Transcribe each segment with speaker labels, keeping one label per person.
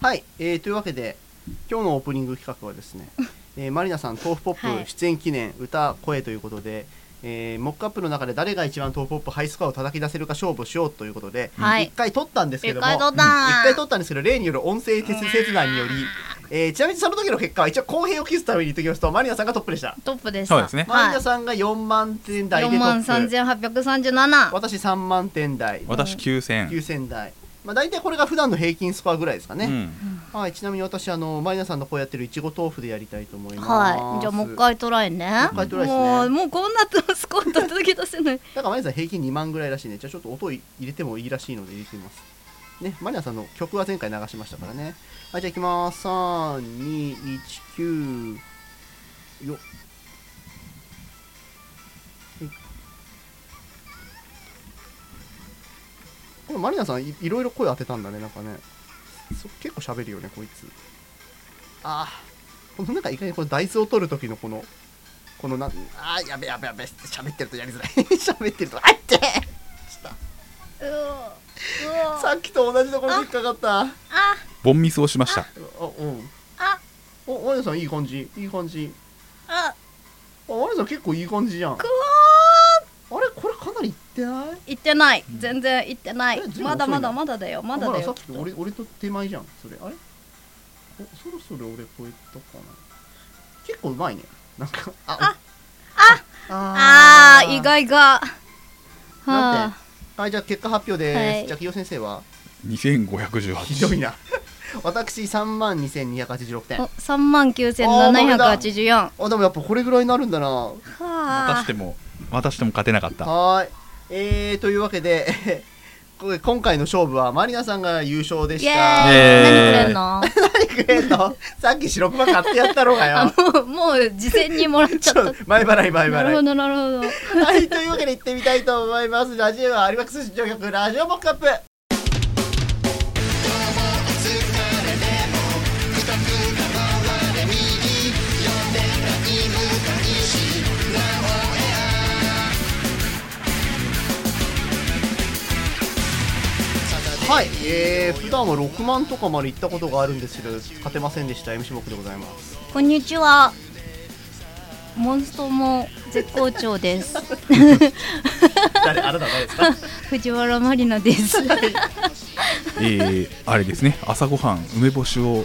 Speaker 1: はい、えーというわけで今日のオープニング企画はですね、えーマリナさん豆腐ポ
Speaker 2: はい。
Speaker 1: ップ出演記念、歌声ということで、えーモックアップの中で誰が一番豆腐ポップハイスコアを叩き出せるか勝負しようということで、一
Speaker 2: はい。
Speaker 1: 回撮ったんですけども
Speaker 2: 一回撮った。
Speaker 1: ったんですけど例による音声鉄切断により、えーちなみにその時の結果は一応公平を期すために言っておきますとマリナさんがトップでした、
Speaker 2: トップでした。
Speaker 3: そうですね
Speaker 1: マリナ
Speaker 2: は
Speaker 1: さんが4万点台
Speaker 2: い、4
Speaker 1: でト
Speaker 2: 万
Speaker 1: ップ
Speaker 2: 3837
Speaker 1: 私3万点台。
Speaker 3: 私9000
Speaker 1: 9000台まあ大体これが普段の平均スコアぐらいですかね、
Speaker 3: うん
Speaker 1: はい、ちなみに私あのマリナさんのこうやってるいちご豆腐でやりたいと思います。
Speaker 2: はいじゃあもう一。回トライね
Speaker 1: もう一回トライですね
Speaker 2: もうこんなスコア叩き出せない
Speaker 1: だからマリナさん平均2万ぐらいらしいね。じゃあちょっと音入れてもいいらしいので入れてみます。ね、マリナさんの曲は前回流しましたからね。はい、じゃあいきます。三二一九よっ。これマリナさんいいろいろ声当てたんだねなんかね。そ結構喋るよねこいつ。ああ。このなんかいかにこのダイスを取る時のこのこのなんあーやべやべやべ喋ってるとやりづらい。喋ってるとあって。しさっきと同じところに引っかかった。あ
Speaker 2: あ。
Speaker 3: ボンミスをしました
Speaker 1: うん。
Speaker 2: あ。
Speaker 1: おマリナさんいい感じいい感じ。
Speaker 2: あ。
Speaker 1: あマリナさん結構いい感じじゃん。あ
Speaker 2: くわ
Speaker 1: れこれかなりいってない？
Speaker 2: ー行ってない。全然行ってない。
Speaker 1: えずいぶん
Speaker 2: まだまだまだだよ。まだだよ
Speaker 1: あさっきと。俺俺と手前じゃんそれ。あれ？おそろそろ俺超えたかな？結構うまいね。なんかあ
Speaker 2: あ
Speaker 1: あ
Speaker 2: あー。意外が。
Speaker 1: なん
Speaker 2: は
Speaker 1: はいじゃあ結果発表です、
Speaker 2: はい。
Speaker 1: じゃあ清先生は
Speaker 3: ？2518
Speaker 1: ひどいな。私3万2286点。
Speaker 2: あお3万9784
Speaker 1: あでもやっぱこれぐらいになるんだな。は
Speaker 3: ま
Speaker 2: はあ
Speaker 3: たしてもまたしても勝てなかった。
Speaker 1: ーい。えー、というわけで 今回の勝負はマリナさんが優勝でし
Speaker 2: イエーイ。
Speaker 1: た
Speaker 3: えー
Speaker 2: 何くれんの？
Speaker 1: 何くれんの？さっき白熊買ってやったろうが
Speaker 2: あ
Speaker 1: よ
Speaker 2: もうもう事前にもらっちゃっ
Speaker 1: っと前払い前払い。
Speaker 2: たなるほどなるほど。
Speaker 1: はい、というわけで行ってみたいと思います。ラジオは有馬出場局ラジオモックアップ。はい、えー、普段は6万とかまで行ったことがあるんですけど勝てませんでした。MC 僕でございます。
Speaker 2: こんにちは。モンストも絶好調です。
Speaker 1: 誰あなた誰ですか？
Speaker 2: 藤原まりなです。
Speaker 3: えー、あれですね。朝ごはん梅干しを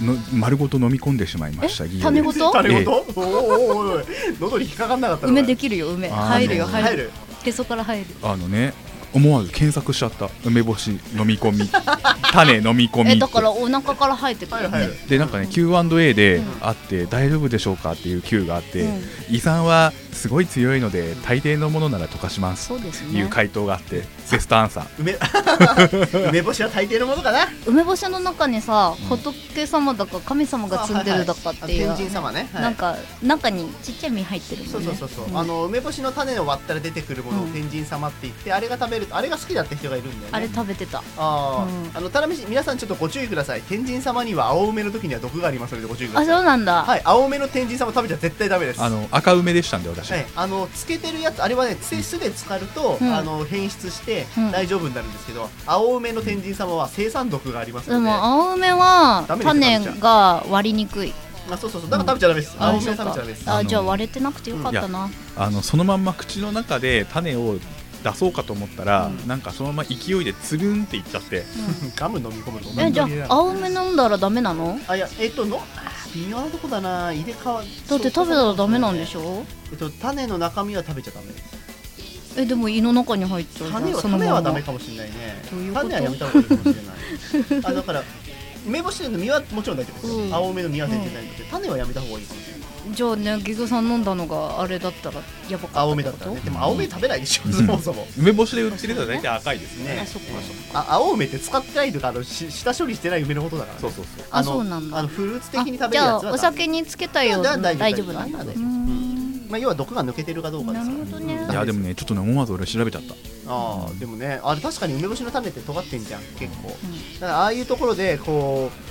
Speaker 3: の丸ごと飲み込んでしまいました。
Speaker 2: え？
Speaker 3: ギリ
Speaker 2: 種ごと？
Speaker 1: 誰事、おーおーおーおい喉に引っかかんなかったの？
Speaker 2: 梅できるよ梅。入るよ
Speaker 3: ね
Speaker 2: 入る。
Speaker 1: 入る。
Speaker 2: へそから入る。
Speaker 3: あのね思わず検索しちゃった。梅干し飲み込み。種飲み込み
Speaker 2: えだからお腹から入ってくる
Speaker 1: はいはい。
Speaker 3: でなんかね Q&A で
Speaker 2: うん。
Speaker 3: あって、大丈夫でしょうかっていう Q があって、
Speaker 2: うん。
Speaker 3: 胃酸はすごい強いので大抵のものなら溶かします。
Speaker 2: そうですね。
Speaker 3: いう回答があってベストアンサー。
Speaker 1: 梅 梅干しは大抵のものかな？
Speaker 2: 梅干しの中にさ
Speaker 3: うん。
Speaker 2: 仏様だか神様が住んでるだかっていう
Speaker 1: あ天神様ね、はい。
Speaker 2: なんか中にちっちゃい実入ってるもんね。
Speaker 1: そうそうそうそう、
Speaker 2: ん
Speaker 1: あの梅干しの種を割ったら出てくるものを
Speaker 2: うん。
Speaker 1: 天神様って言って、あれが食べるとあれが好きだって人がいるんだよね。
Speaker 2: あれ食べてた。
Speaker 1: あー、
Speaker 2: うん。
Speaker 1: あのただめし皆さんちょっとご注意ください。天神様には青梅の時には毒がありますのでご注意くだ
Speaker 2: あ
Speaker 1: さい。
Speaker 2: そうなんだ、
Speaker 1: はい青梅の天神様食べちゃ絶対ダメです。
Speaker 3: あの赤梅でしたんで私、
Speaker 1: はい、あのつけてるやつあれはねつ酢で浸かると、
Speaker 2: うん。
Speaker 1: あの変質して
Speaker 2: うん。
Speaker 1: 大丈夫になるんですけど、青梅の天神様は生産毒があります
Speaker 2: で
Speaker 1: ので。
Speaker 2: も青梅は種が割りにくい。
Speaker 1: あそうそうそう。だから食べちゃダメです、青梅は食べちゃダメです。
Speaker 2: あじゃあ割れてなくてよかったな、
Speaker 3: あのそのまんま口の中で種を出そうかと思ったら、
Speaker 2: うん。
Speaker 3: なんかそのまま勢いでつるんっていっちゃって。
Speaker 1: ガム飲み込むと
Speaker 2: えじゃあ青梅飲んだらダメなの？
Speaker 1: あいやえっとのあ微妙なとこだな。入れ替わ
Speaker 2: だって食べたらダメなんで
Speaker 1: ょ
Speaker 2: しょ？
Speaker 1: えっと種の中身は食べちゃダメ。
Speaker 2: えでも胃の中に入っちゃうじゃん
Speaker 1: 種は
Speaker 2: その
Speaker 1: 種はダ
Speaker 2: まま
Speaker 1: メかもしれないね。種はやめた方がいいかもしれない。あだから梅干しの実はもちろん大丈夫です。よ、
Speaker 2: うん。
Speaker 1: 青梅の実は全然大丈夫。です、種はやめた方がいいかもしれない
Speaker 2: じゃあねギグさん飲んだのがあれだったらやばかった
Speaker 1: 青梅だったらね。でも青梅食べないでしょ、
Speaker 3: うん。
Speaker 1: そもそも。
Speaker 3: 梅干しで売ってるのは大体赤いですね。
Speaker 1: ね
Speaker 2: あそっか
Speaker 1: あ青梅って使ってないとかあのし下処理してない梅のことだから、ね、
Speaker 3: そうそうそう。
Speaker 1: あ
Speaker 2: そうなんだ。
Speaker 1: あのフルーツ的に食べる
Speaker 2: じゃあ
Speaker 1: やつは
Speaker 2: お酒につけたよ
Speaker 1: 大
Speaker 2: 大
Speaker 1: 丈夫
Speaker 2: 丈夫。なん。
Speaker 1: まあ、要は毒が抜けてるかどうかですから。
Speaker 2: なるほどね。
Speaker 3: いやでもねちょっとね思わず俺調べちゃった。
Speaker 1: ああでもねあれ確かに梅干しの種って尖ってんじゃん結構。
Speaker 2: うん。
Speaker 1: だからああいうところでこう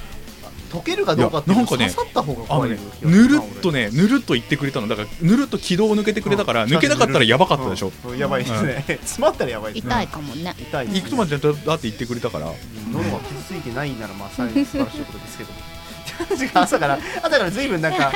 Speaker 1: 溶けるかどうかっていう
Speaker 3: いやなんかね
Speaker 1: 刺さった方が怖いよ
Speaker 3: ねぬるっとねぬるっと言ってくれたの。だからぬるっと気道を抜けてくれたから抜けなかったらやばかったでしょ、
Speaker 1: うんやばいですね詰まったらやばいですね。
Speaker 2: 痛いかもね。
Speaker 1: 痛い
Speaker 3: 行くとまでだだって言ってくれたから。
Speaker 1: 喉が傷ついてないならまあさ素晴らしいことですけど。朝から朝から随分なんか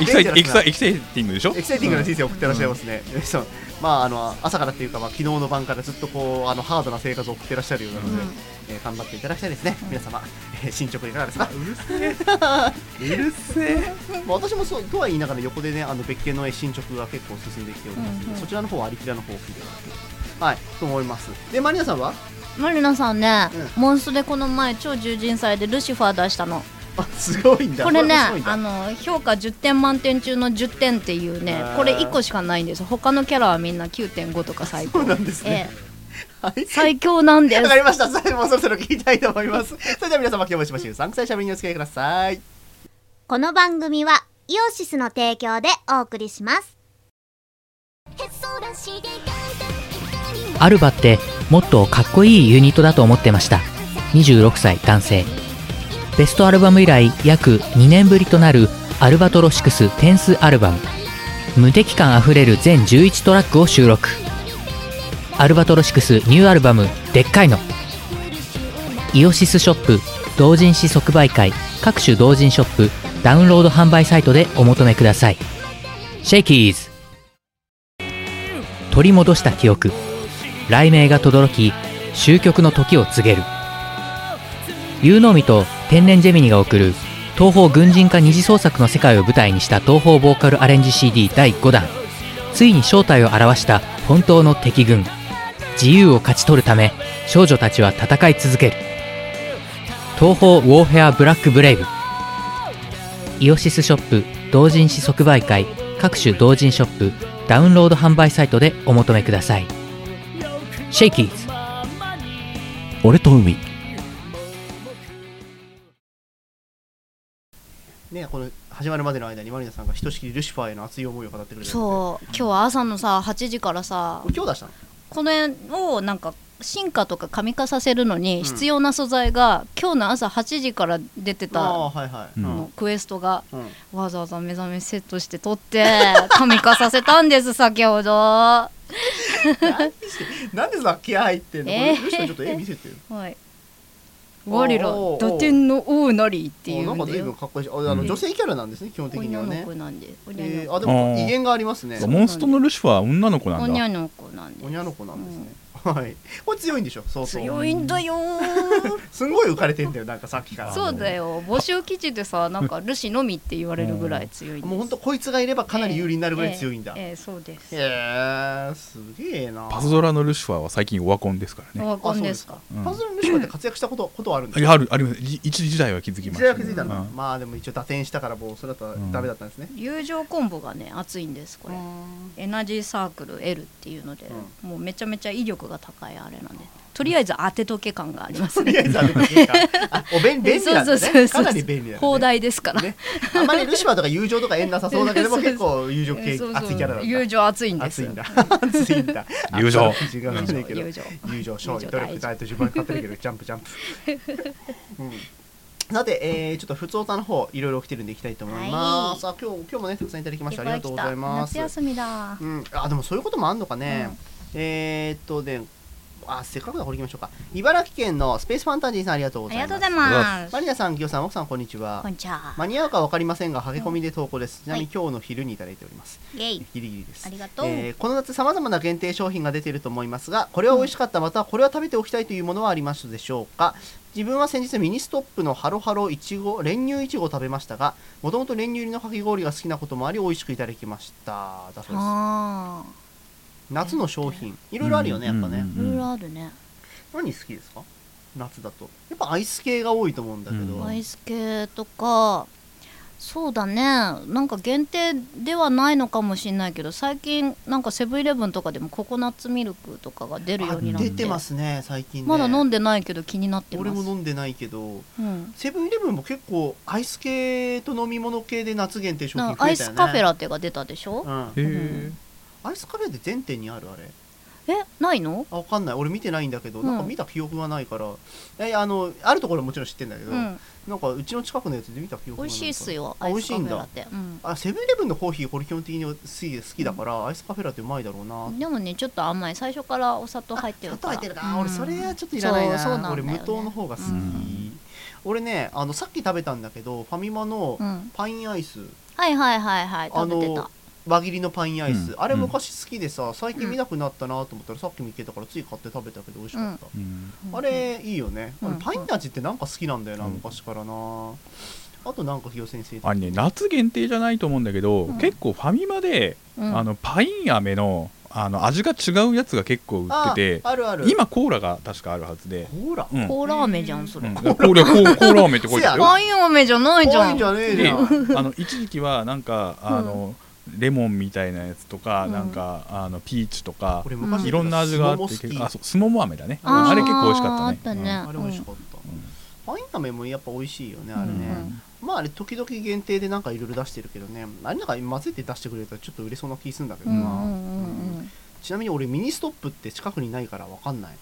Speaker 3: エキサイエキサイ
Speaker 1: エ
Speaker 3: エキサイティングでしょ？
Speaker 1: キサイティングな人生を送ってらっしゃいますね、そうまああの朝からっていうか、まあ、昨日の晩からずっとこうあのハードな生活を送ってらっしゃるようなので、えー頑張っていただきたいですね、皆様、えー進捗いかがですか？
Speaker 3: うるせえ。うるせえ。
Speaker 1: まあ私もそうとは言いながら横でねあの別件の進捗が結構進んできておりますので、
Speaker 2: うんうん。
Speaker 1: そちらの方はありきらの方を聞いてもらってはいと思います。でマリナさんは？
Speaker 2: マリナさんね、
Speaker 1: う
Speaker 2: モンストでこの前超獣人祭でルシファー出したの
Speaker 1: あすごいんだ。
Speaker 2: これねあの評価10点満点中の10点っていうねこれ1個しかないんです。他のキャラはみんな9.5とか最高。
Speaker 1: そうなんですね、
Speaker 2: ええ。
Speaker 1: はい。
Speaker 2: 最強なんです。
Speaker 1: わかりました。さあもうそろそろ聞きたいと思います。それでは皆様今日もしばしゅうさんくさいしゃべりにお付き合いください。
Speaker 4: この番組はイオシスの提供でお送りします。
Speaker 5: アルバってもっとかっこいいユニットだと思ってました。26歳男性ベストアルバム以来約2年ぶりとなるアルバトロシクステンスアルバム。無敵感あふれる全11トラックを収録。アルバトロシクスニューアルバム「でっかいの」イオシスショップ同人誌即売会各種同人ショップダウンロード販売サイトでお求めください。シェイキーズ。取り戻した記憶。雷鳴が轟き終局の時を告げる。有能美と天然ジェミニが送る東方軍人化二次創作の世界を舞台にした東方ボーカルアレンジ CD 第5弾。ついに正体を表した本当の敵軍。自由を勝ち取るため少女たちは戦い続ける。東方ウォーフェアブラックブレイブ。イオシスショップ同人誌即売会。各種同人ショップダウンロード販売サイトでお求めください。シェイキーズ俺と海。
Speaker 1: ねこの始まるまでの間にマリナさんがひとしきりルシファーへの熱い思いを語ってくれた
Speaker 2: そう今日は朝のさ8時からさ
Speaker 1: う。今日出したの？
Speaker 2: これをなんか進化とか紙化させるの
Speaker 1: ん
Speaker 2: に必要な素材が、今日の朝8時から出て
Speaker 1: あ
Speaker 2: た
Speaker 1: あはいはい。
Speaker 3: うん
Speaker 1: うん
Speaker 2: のクエストが
Speaker 1: うん
Speaker 2: わざわざ目覚めセットして取って紙化させたんです先ほどは
Speaker 1: なんでさ気合入ってんの？こ
Speaker 2: えー
Speaker 1: れルシファーちょっと絵見せてよ。
Speaker 2: い我ら打点の王なりってい
Speaker 1: あなんかかっこいいし、ああの
Speaker 3: うん。
Speaker 1: 女性キャラなんですね基本的にはね。
Speaker 2: 女の子。なんで
Speaker 1: えあでも威厳がありますね。
Speaker 3: モンストのルシファーは女の子なんだ。
Speaker 2: 子女の子なんで
Speaker 1: おにゃの子なんですね。はい。これ強いんでしょ？そうそう。
Speaker 2: 強いんだよ。
Speaker 1: すんごい浮かれてんだよなんかさっきから。
Speaker 2: そうだよ。募集記事でさ なんかルシのみって言われるぐらい強いんです。
Speaker 1: もう本当こいつがいればかなり有利になるぐらい強いんだ。へ
Speaker 2: ええええそうです。
Speaker 1: えすげえな。
Speaker 3: パズドラのルシファーは最近オワコンですからね。
Speaker 2: オワコンですか。
Speaker 3: うん。
Speaker 1: パズドラのルシファーって活躍したこと ことはあるんです
Speaker 3: いやあるあります。い一時代は気づきました
Speaker 1: 時代は気づいたんだ、
Speaker 3: うん。
Speaker 1: まあでも一応打点したからもうそれだったらダメだったんですね、
Speaker 2: 友情コンボがね熱いんですこれ。エナジーサークル L っていうので、もうめちゃめちゃ威力が高いあれなんで。とりあえず当てとけ感があります
Speaker 1: とりあ
Speaker 2: ね
Speaker 1: えずあれですか。あお便便利なんですね。かなり便利だ、ね、
Speaker 2: 放題ですから、
Speaker 1: ね。あんまりルシファーとか友情とか縁なさそうだけども 結構友情系熱いキャラだ
Speaker 2: 友情熱いんです。
Speaker 1: 熱いんだ。熱いんだ。
Speaker 3: 友情。
Speaker 2: 友情
Speaker 1: 友情。勝利。
Speaker 2: 友情
Speaker 1: 努力大と順番に勝ってるけどジャンプジャンプ、うん。さて、えー、ちょっと普通歌の方いろいろ来てるんでいきたいと思います、さあ今日今日もねたくさんいただきましてありがとうございます。
Speaker 2: 夏休みだ。
Speaker 1: うん、あでもそういうこともあんのかね、えー、っとねあせっかくだからこれ行きましょうか。茨城県のスペースファンタジーさんありがとうございます。
Speaker 2: ありがとうございます。
Speaker 1: マリナさん、ギオさん、奥さん、こんにちは。
Speaker 2: こん。にちは。
Speaker 1: 間に合うか分かりませんが、駆け込みで投稿です。ちなみに今日の昼にいただいております。
Speaker 2: イェイ。
Speaker 1: ギリギリです。
Speaker 2: あ。りがとう、
Speaker 1: えーこの夏さまざまな限定商品が出ていると思いますがこれは美味しかった、またはこれは食べておきたいというものはありますでしょうか。自分は先日ミニストップのハロハロいちご練乳いちごを食べましたがもともと練乳入りのかき氷が好きなこともあり美味しくいただきました。だそうです。
Speaker 2: あ
Speaker 1: 夏の商品。いろいろあるよねやっぱね、
Speaker 2: いろいろあるね、
Speaker 1: 何好きですか？夏だと。やっぱアイス系が多いと思うんだけど、
Speaker 3: うん。
Speaker 2: アイス系とかそうだね。なんか限定ではないのかもしれないけど最近なんかセブンイレブンとかでもココナッツミルクとかが出るようになって。
Speaker 1: あ出てますね最近ね。
Speaker 2: まだ飲んでないけど気になってます。
Speaker 1: 俺も飲んでないけど。
Speaker 2: うん。
Speaker 1: セブンイレブンも結構アイス系と飲み物系で夏限定商品増えたよね。
Speaker 2: スカフェラテが出たでしょ、
Speaker 1: うん。
Speaker 3: へえ
Speaker 1: アイスカフェって全店にある？あれ。
Speaker 2: えないの？
Speaker 1: あわかんない。俺見てないんだけど、
Speaker 2: うん。
Speaker 1: なんか見た記憶がないから。いやあのあるところはもちろん知ってんだけど、
Speaker 2: うん。
Speaker 1: なんかうちの近くのやつで見た記憶がない
Speaker 2: 美味しいっすよ。
Speaker 1: あ美味しいんだ。
Speaker 2: アイスカフェラテ。うん。
Speaker 1: あセブンイレブンのコーヒーこれ基本的に好き好きだから、アイスカフェラテうまいだろうな。
Speaker 2: でもねちょっと甘い。最初からお砂糖入ってるから。
Speaker 1: 砂糖入ってるか、
Speaker 2: うん。
Speaker 1: 俺それはちょっといらないな。
Speaker 2: そうそうなんだよね。
Speaker 1: 俺無糖の方が好き、
Speaker 2: うん。
Speaker 1: 俺ねあのさっき食べたんだけどファミマの
Speaker 2: うん。
Speaker 1: パインアイス、
Speaker 2: はいはいはいはい。
Speaker 1: あ
Speaker 2: 食べてた。
Speaker 1: の輪切りのパインアイス、
Speaker 3: うん。
Speaker 1: あれ昔好きでさ最近見なくなったなと思ったら、さっき見つけたからつい買って食べたけど美味しかった、
Speaker 3: うん。
Speaker 1: あれいいよね、
Speaker 2: うん。
Speaker 1: あれパイン味ってなんか好きなんだよな、
Speaker 3: うん。
Speaker 1: 昔からな。あとなんかひよ先生
Speaker 3: あれね夏限定じゃないと思うんだけど、
Speaker 2: うん。
Speaker 3: 結構ファミマで、
Speaker 2: うん。
Speaker 3: あのパイン飴のあの味が違うやつが結構売ってて
Speaker 1: ああるある。
Speaker 3: 今コーラが確かあるはずで、
Speaker 1: ほら
Speaker 3: うん。
Speaker 2: コーラ飴じゃんそれ。
Speaker 3: うん、コーラコーコーラ飴って書いてあるよ。
Speaker 2: パイン飴じゃないじゃん。
Speaker 1: じゃねえじ
Speaker 3: で
Speaker 1: ゃん
Speaker 3: あの一時期はなんかあの、レモンみたいなやつとか、
Speaker 2: うん。
Speaker 3: なんかあのピーチとか、いろんな味があってあそうスモモ飴だね。
Speaker 2: あ
Speaker 3: れ結構美味しかったね。
Speaker 2: あったね。
Speaker 1: あれ美味しかった、パイン飴もやっぱ美味しいよねあれね、
Speaker 2: うん。
Speaker 1: まああれ時々限定でなんかいろいろ出してるけどね。あれなんか混ぜて出してくれたらちょっと売れそうな気するんだけどな、
Speaker 2: うんうんうんうん。
Speaker 1: ちなみに俺ミニストップって近くにないからわかんない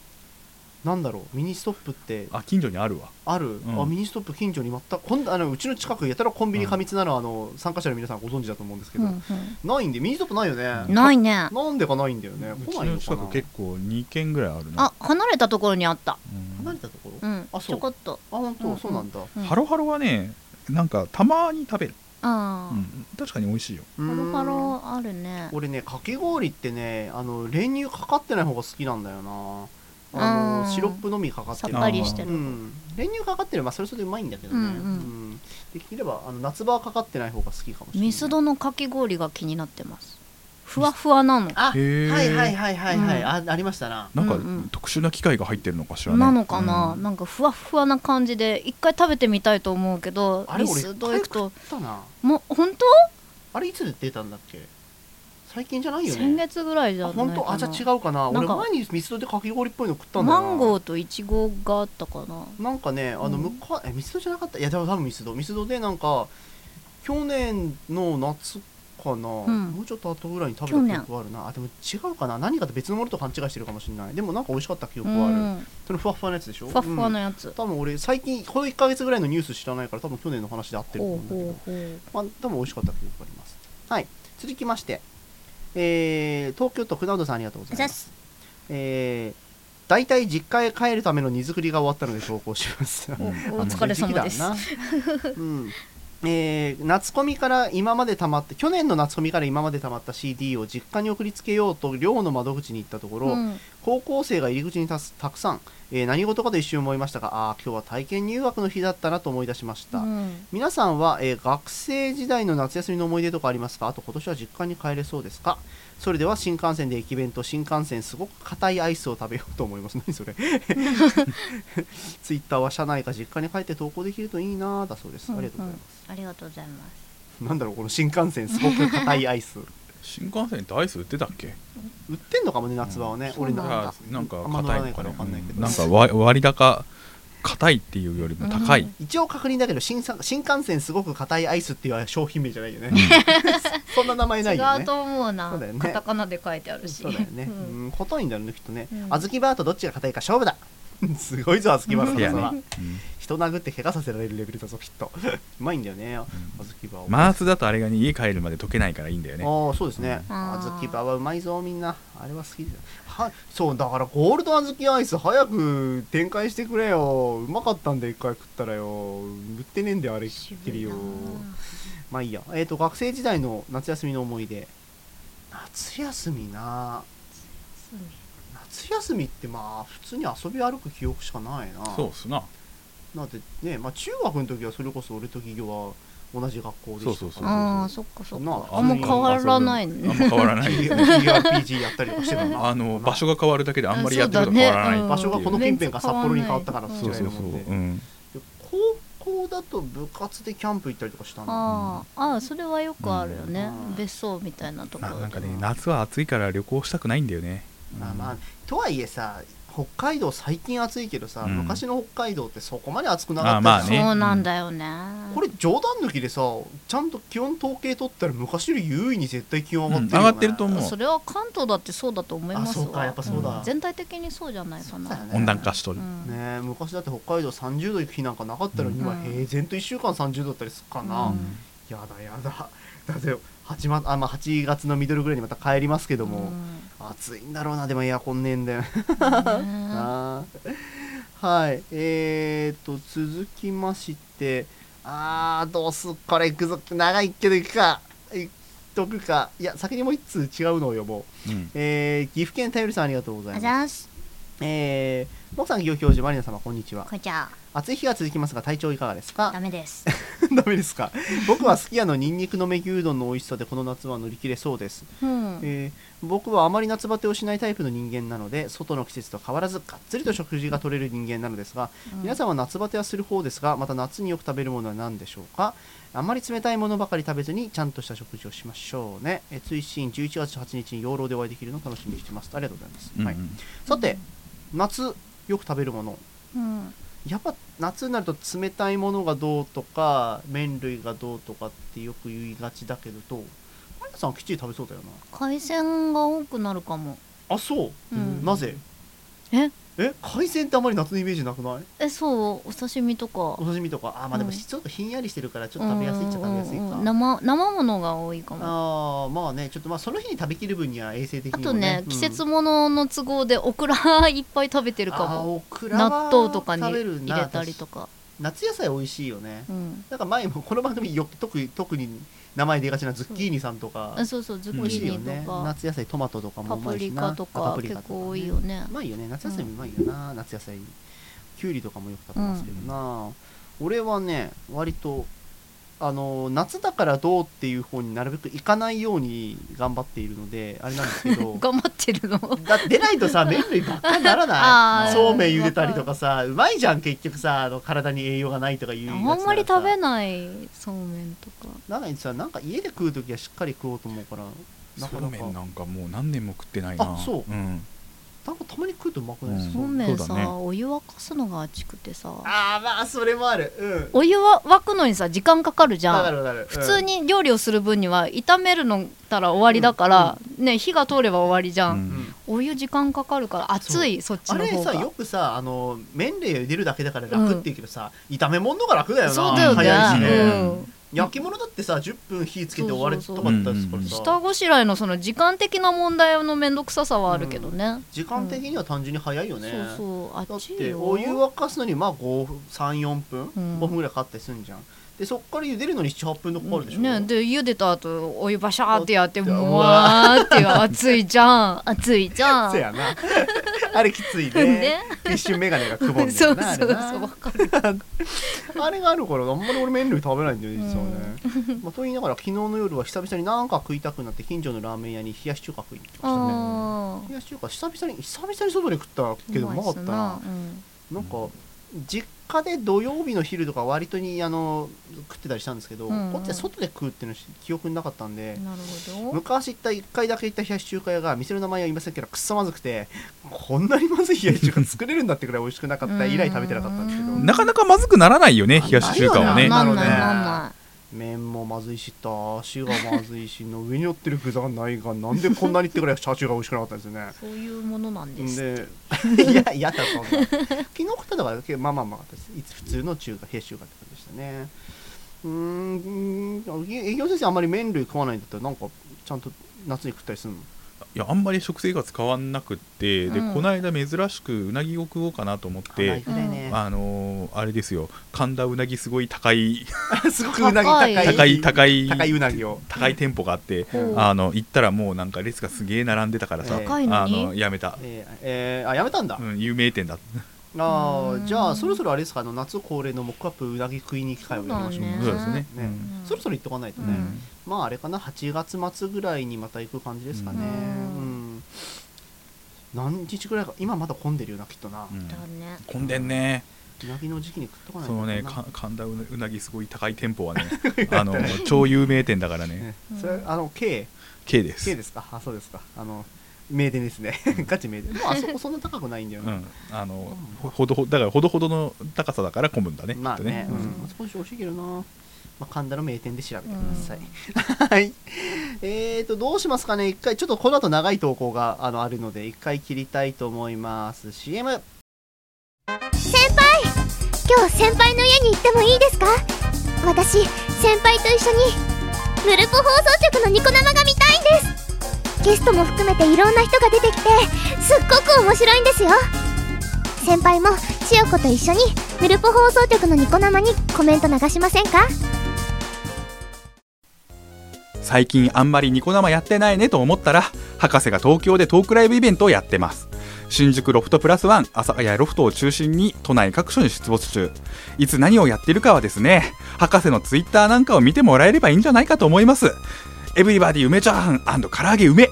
Speaker 1: なんだろうミニストップって
Speaker 3: あ近所にあるわ。
Speaker 1: ある、
Speaker 3: うん。
Speaker 1: あミニストップ近所に全くこんあのうちの近くやたらコンビニ過密なのは、あの参加者の皆さんご存知だと思うんですけど、
Speaker 2: うん
Speaker 1: ないんでミニストップないよね、
Speaker 2: うんないね。
Speaker 1: なんでかないんだよね。
Speaker 3: うち
Speaker 1: 来ないの
Speaker 3: 近く結構2軒ぐらいあるな。
Speaker 2: あ離れたところにあった。
Speaker 3: うん。
Speaker 1: 離れたところ、
Speaker 2: うん。
Speaker 1: あそう。
Speaker 2: ちょこっと。
Speaker 1: あ本当、
Speaker 2: うん
Speaker 1: そうなんだ。
Speaker 2: うん。
Speaker 3: ハロハロはねなんかたまに食べる、
Speaker 2: ああ
Speaker 3: うん、確かに美味しいよ。
Speaker 2: ハロハロあるね。
Speaker 1: 俺ねかき氷ってねあの練乳かかってない方が好きなんだよなあのシロップのみかかってる。
Speaker 2: さっぱりしてる。
Speaker 1: うん、練乳かかってればそれそれでうまいんだけどね、
Speaker 2: うんうん。
Speaker 1: うん。できればあの夏場はかかってない方が好きかもしれない。
Speaker 2: ミスドのかき氷が気になってます。ふわふわなの。
Speaker 1: あはいはいはいはいはい、
Speaker 2: うん。
Speaker 1: あありましたな。
Speaker 3: なんか
Speaker 2: うんうん。
Speaker 3: 特殊な機械が入ってるのかしらね。
Speaker 2: なのかな、
Speaker 3: うん。
Speaker 2: なんかふわふわな感じで一回食べてみたいと思うけど
Speaker 1: あれ俺
Speaker 2: ミスド行くと。
Speaker 1: 一回食ったな。
Speaker 2: もう本当？
Speaker 1: あれいつ出たんだっけ？最近じゃないよね。
Speaker 2: 先月ぐらいじゃ
Speaker 1: あ
Speaker 2: ないかな。
Speaker 1: 本当？あじゃあ違うかな。
Speaker 2: なんか
Speaker 1: 俺前にミスドでかき氷っぽいの食ったんだ
Speaker 2: マンゴーとイチゴがあったかな。
Speaker 1: なんかねあの
Speaker 2: うん。
Speaker 1: 向こうえミスドじゃなかった？いやでも多分ミスド。ミスドでなんか去年の夏かな、
Speaker 2: ん。
Speaker 1: もうちょっと後ぐらいに食べた記憶あるな。あでも違うかな。何かと別のものと勘違いしてるかもしれない。でもなんか美味しかった記憶はある、
Speaker 2: うん。
Speaker 1: そのふわふわのやつでしょ？
Speaker 2: ふわふわ
Speaker 1: うん
Speaker 2: のやつ、
Speaker 1: 多分俺最近この1か月ぐらいのニュース知らないから多分去年の話で合ってると思
Speaker 2: ほ
Speaker 1: うんだけど。まあ、多分美味しかった記憶があります。はい、続きまして、えー東京都クナウドさんありがとうございます。えー大体実家へ帰るための荷造りが終わったので投稿します。
Speaker 2: おお疲れ様です
Speaker 1: うんえー夏コミから今までたまって去年の夏コミから今までたまった CD を実家に送りつけようと寮の窓口に行ったところ、
Speaker 2: うん。
Speaker 1: 高校生が入り口にたすたくさん、えー何事かと一瞬思いましたがああ今日は体験入学の日だったなと思い出しました、
Speaker 2: うん。
Speaker 1: 皆さんは、えー学生時代の夏休みの思い出とかありますか？あと今年は実家に帰れそうですか？それでは新幹線で駅弁と新幹線すごく硬いアイスを食べようと思います。何それ。ツイッターは車内か実家に帰って投稿できるといいなだそうです。ありがとうございます、
Speaker 2: ありがとうございます。
Speaker 1: なんだろうこの新幹線すごく硬いアイス。
Speaker 3: 新幹線ってアイス売ってたっけ？
Speaker 1: 売ってんのかもね夏場はね、
Speaker 2: うなんだ。
Speaker 1: なんか。
Speaker 3: 硬いのかね
Speaker 1: わかんないけど、
Speaker 3: なんか割割高硬いっていうよりも高い、
Speaker 2: うん
Speaker 1: 一応確認だけど新さ新幹線すごく硬いアイスっていう商品名じゃないよね、そんな名前ないよね
Speaker 2: 違うと思うな
Speaker 1: そうだよね
Speaker 2: カタカナで書いてあるし
Speaker 1: そうだよね。
Speaker 2: うん
Speaker 1: うん、硬いんだろうね、きっとね。
Speaker 2: うん
Speaker 1: 小豆バーとどっちが硬いか勝負だ。すごいぞ、小豆バーのは人殴って怪我させられるレベルだぞ、きっと。うまいんだよね、小豆バー
Speaker 3: マースだとあれがね家帰るまで溶けないからいいんだよね
Speaker 1: ああ、そうですね。小豆バーはうまいぞ、みんな。あれは好きだよ。は、そう、だからゴールド小豆アイス早く展開してくれよ。うまかったんで、一回食ったらよ。売ってねえんだよ、あれ、きっきりよ。まあいいや。えっ、と、学生時代の夏休みの思い出。夏休みな。夏休みってまあ普通に遊び歩く記憶しかないな。
Speaker 3: そうっすな。
Speaker 1: だってね、まあ、中学の時はそれこそ俺と企業は同じ学校でした
Speaker 3: そうそうそう
Speaker 2: ああそっかそっ
Speaker 1: なあ
Speaker 2: かあんま変わらない
Speaker 3: あん
Speaker 2: ね
Speaker 3: ま変わらない。
Speaker 1: TRPG やったりとかしてたな。
Speaker 3: あの場所が変わるだけであんまりやってること変わらない。っていう
Speaker 1: 場所がこの近辺が札幌に変わったから
Speaker 2: うん
Speaker 3: そうそうそう、うん、
Speaker 1: で高校だと部活でキャンプ行ったりとかしたの？
Speaker 2: ああああそれはよくあるよね。
Speaker 1: うん。
Speaker 2: 別荘みたいなところ
Speaker 3: なんかね夏は暑いから旅行したくないんだよね。
Speaker 1: まあまあとはいえさ北海道最近暑いけどさ、
Speaker 3: うん。
Speaker 1: 昔の北海道ってそこまで暑くなかった
Speaker 3: あまあね。
Speaker 2: そうなんだよね、
Speaker 1: これ冗談抜きでさちゃんと気温統計取ったら昔より優位に絶対気温上がってるよ、ね。
Speaker 3: うん上がってると思う。
Speaker 2: それは関東だってそうだと思いますわ。
Speaker 1: あそうかやっぱそうだ。
Speaker 2: ん。全体的にそうじゃないかな。
Speaker 1: ね。
Speaker 3: 温暖化しとる、
Speaker 2: うん。
Speaker 1: ねえ昔だって北海道30度行く日なんかなかったのに、
Speaker 2: うん。
Speaker 1: 今平然と1週間30度だったりするかな、
Speaker 2: うん。
Speaker 1: やだやだ。だって 8, まあ、まあ、8月のミドルぐらいにまた帰りますけども、暑いんだろうなでもエアコンねえんだよ。はい。えー、と続きまして。あーどうすっこれいくぞ。長いけどいくか。いっとくか。いや先にもう一通違うのを読もう、
Speaker 3: うん。
Speaker 1: えー岐阜県頼りさんありがとうござい
Speaker 4: あ
Speaker 1: ます。えー、モクさん企業教授マリナ様こんにちは。
Speaker 4: こんにちは。
Speaker 1: 暑い日が続きますが体調いかがですか？
Speaker 4: ダメです。
Speaker 1: ダメですか？僕はすき家のニンニクのめぎうどんの美味しさでこの夏は乗り切れそうです、
Speaker 2: うん。
Speaker 1: えー僕はあまり夏バテをしないタイプの人間なので外の季節と変わらずがっつりと食事が取れる人間なのですが、皆さんは夏バテはする方ですがまた夏によく食べるものは何でしょうか？あまり冷たいものばかり食べずにちゃんとした食事をしましょうね、えー追伸11月8日に養老でお会いできるのを楽しみにしてます。ありがとうございます、はい、
Speaker 3: うん。うん
Speaker 1: さて夏よく食べるもの。
Speaker 2: うん。
Speaker 1: やっぱ夏になると冷たいものがどうとか麺類がどうとかってよく言いがちだけどとマさんはきっちり食べそうだよな。
Speaker 2: 海鮮が多くなるかも。
Speaker 1: あそう、
Speaker 2: うん。
Speaker 1: なぜ？
Speaker 2: え？
Speaker 1: え？海鮮ってあんまり夏のイメージなくない？
Speaker 2: えそう。お刺身とか。
Speaker 1: お刺身とか。あまあでも
Speaker 2: うん。
Speaker 1: ちょっとひんやりしてるからちょっと食べやすいっちゃ食べやすいか、
Speaker 2: うんうんうん。生生ものが多いかも。
Speaker 1: あーまあねちょっとまあその日に食べきる分には衛生的
Speaker 2: あと
Speaker 1: ね
Speaker 2: ね、季節ものの都合でオクラいっぱい食べてるか
Speaker 1: あー
Speaker 2: も
Speaker 1: オクラは
Speaker 2: 納豆とかに
Speaker 1: 食べるな。
Speaker 2: 入れたりとか、
Speaker 1: 夏野菜美味しいよね。
Speaker 2: うん、
Speaker 1: なんか前もこの番組よ特に特に名前出がちなズッキーニさんとか。
Speaker 2: あそうそうズッキーニ
Speaker 1: ね
Speaker 2: とか、
Speaker 1: 夏野菜トマトとかもうまいしな。
Speaker 2: リカと
Speaker 1: あパプリカとかね。
Speaker 2: 構多いよね。
Speaker 1: うまいよね。夏野菜もうまいよな、夏野菜。きゅうりとかもよく食べますけどな、俺はね割とあの夏だからどうっていう方になるべく行かないように頑張っているのであれなんですけど。
Speaker 2: 頑張ってるの？
Speaker 1: だ出ないとさ麺類ばっかりにならない。そうめん茹でたりとかさうまいじゃん結局さあの体に栄養がないとかいう
Speaker 2: あんまり食べないそうめんとか。
Speaker 1: なのにさなんか家で食う時はしっかり食おうと思うから
Speaker 3: そうめんなんかもう何年も食ってないな。
Speaker 1: あそう。
Speaker 3: うん、
Speaker 1: なんかたまに食うとうまくないですか、
Speaker 2: そうめんさ、
Speaker 3: そうだね。
Speaker 2: お湯沸かすのが熱くてさ。
Speaker 1: ああまあそれもある。うん。
Speaker 2: お湯は沸くのにさ時間かかるじゃん。
Speaker 1: わかるわかる。
Speaker 2: 普通に料理をする分には炒めるのたら終わりだから、ね火が通れば終わりじゃん、
Speaker 3: うん。
Speaker 1: うん
Speaker 2: お湯時間かかるから熱いそっち
Speaker 1: あれ
Speaker 2: の方が。
Speaker 1: さよくさあの麺類を茹でるだけだから楽って言うけどさ、炒め物のが楽だよな。
Speaker 2: そうだよね。
Speaker 1: 早いしね、
Speaker 2: うん
Speaker 1: 焼き物だってさ10分火つけて終わりとかだったりするからさ。
Speaker 2: 下ごしらえのその時間的な問題の面倒くささはあるけどね、
Speaker 1: 時間的には単純に早いよね、
Speaker 2: そうそう。
Speaker 1: だってお湯沸かすのにまあ34分、
Speaker 2: うん。
Speaker 1: 5分ぐらいかかったりするんじゃん。でそっから茹でるのに78分とかかるでしょ、
Speaker 2: ね、で茹でた後お湯バシャーってやって
Speaker 1: う
Speaker 2: も
Speaker 1: わ
Speaker 2: わーって熱いじゃん。熱いじゃん。
Speaker 1: せやな あれきついね。
Speaker 2: ね。
Speaker 1: 一瞬眼鏡がくぼんで
Speaker 2: そう
Speaker 1: るな
Speaker 2: そうそうかる。
Speaker 1: あれがあるからあんまり俺麺類食べないんだよね実はね、まあ、と言いながら昨日の夜は久々になんか食いたくなって近所のラーメン屋に冷やし中華食いに行きましたね。
Speaker 2: あ
Speaker 1: 冷やし中華久々に久々に外で食ったけどうまかったななんか実家で土曜日の昼とか割とにあの食ってたりしたんですけど、
Speaker 2: うんうん。
Speaker 1: こっちで外で食うっていうの記憶になかったんで、
Speaker 2: なるほど。
Speaker 1: 昔行った1回だけ行った冷やし中華屋が店の名前は言いませんけどくっそまずくてこんなにまずい冷やし中華作れるんだってくらい美味しくなかった以来食べてなかったんですけど。
Speaker 2: うん
Speaker 3: なかなかまずくならないよね冷やし中華はね。
Speaker 1: なるほどね麺もまずいしだしがまずいしの上に乗ってる具がないがなんでこんなにってくらいチャーシューが美味しくなかったんですよね。
Speaker 2: いそういうものなんです
Speaker 1: でいやいやだそんな昨日食ったのがまあまあまあです普通の中華冷やし中華って感じでしたね。うん営業先生あんまり麺類食わないんだったらなんかちゃんと夏に食ったりするの？
Speaker 3: いやあんまり食生活変わんなくって、で
Speaker 2: うん。
Speaker 3: この間珍しくうなぎを食おうかなと思っ
Speaker 1: あ
Speaker 3: てあのーあれですよ。神田うなぎすごい高い
Speaker 1: すごくうなぎ高い。
Speaker 3: 高い。高い
Speaker 1: 高いうなぎを。
Speaker 3: 高い店舗があって、
Speaker 2: うん。
Speaker 3: あの行ったらもうなんか列がすげえ並んでたからさ、
Speaker 1: ええ
Speaker 2: 高いの
Speaker 3: あ
Speaker 2: に
Speaker 3: のやめた、
Speaker 1: えーえーあやめたんだ、
Speaker 3: うん、有名店だ
Speaker 1: あ
Speaker 2: うん。
Speaker 1: ーじゃあそろそろあれですかあの夏恒例のモックアップうなぎ食いに行く会をやりましょう。
Speaker 2: ね
Speaker 3: そうですね、
Speaker 1: ね
Speaker 2: うん。
Speaker 1: そろそろ行っとかないとね、
Speaker 2: うん。
Speaker 1: まああれかな8月末ぐらいにまた行く感じですかね。
Speaker 2: う
Speaker 1: うん。ん、何日ぐらいか今まだ混んでるよなきっとな、
Speaker 3: 混んでんね。
Speaker 1: うなぎの時期に食っとかない
Speaker 3: そのね神田うなぎすごい高い店舗はね あの超有名店だからね。
Speaker 1: ね。それあの K
Speaker 3: K です。
Speaker 1: K ですか？あそうですか。あの名店ですね。ガチ名店。でもあそこ そんな高くないんだよね、
Speaker 3: うん、あのほほどほだからほどほどの高さだから混むんだね。
Speaker 1: まあね、
Speaker 3: う
Speaker 1: うん。ん、少し美味しいけどな、まあ、神田の名店で調べてください、はい。えーとどうしますかね。一回ちょっとこの後長い投稿があのあるので一回切りたいと思います。CM
Speaker 4: 先輩今日先輩の家に行ってもいいですか？私先輩と一緒にヌルポ放送局のニコ生が見たいんですゲストも含めていろんな人が出てきてすっごく面白いんですよ。先輩も千代子と一緒にヌルポ放送局のニコ生にコメント流しませんか？
Speaker 3: 最近あんまりニコ生やってないねと思ったら博士が東京でトークライブイベントをやってます。新宿ロフトプラスワン阿佐ヶ谷ロフトを中心に都内各所に出没中。いつ何をやってるかはですね博士のツイッターなんかを見てもらえればいいんじゃないかと思います。エブリバディ梅チャーハン唐揚げ梅。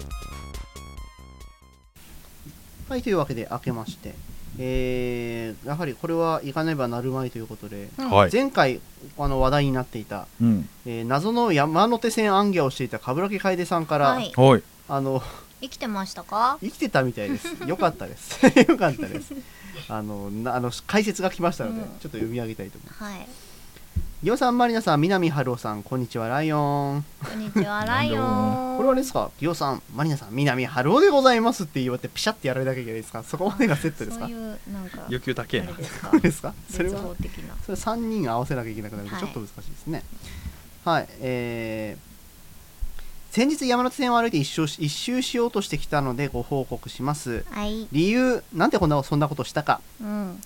Speaker 1: はいというわけで明けまして。えー、やはりこれは行かねばなるまいということで、
Speaker 3: はい、
Speaker 1: 前回あの話題になっていた、
Speaker 3: うん、
Speaker 1: えー謎の山手線暗記をしていた冠城楓さんから、
Speaker 2: はい。
Speaker 3: はい。
Speaker 1: あの
Speaker 2: 生きてましたか？
Speaker 1: 生きてたみたいです。よかったです。よかったです。あの、なあの解説が来ましたので、
Speaker 2: うん。
Speaker 1: ちょっと読み上げたいと思います。
Speaker 2: はい
Speaker 1: ギオさん、マリナさん、南春夫さん、こんにちは、ライオン。
Speaker 2: こんにちは ライオン
Speaker 1: これはあれですか、ギオさん、マリナさん、南春夫でございますって言われて、ピシャってやられなきゃいけないですか、そこまでがセットですか？
Speaker 2: そう。いうなんか
Speaker 3: 欲求高えな
Speaker 2: あれですか？
Speaker 1: そうですか？それ
Speaker 2: 絶
Speaker 1: は、それ3人合わせなきゃいけなくなるちょっと難しいですね。はい、えー、先日山手線を歩いて一周し一周しようとしてきたのでご報告します。
Speaker 4: はい
Speaker 1: 理由、なんでこんなそんなことしたか？
Speaker 2: うん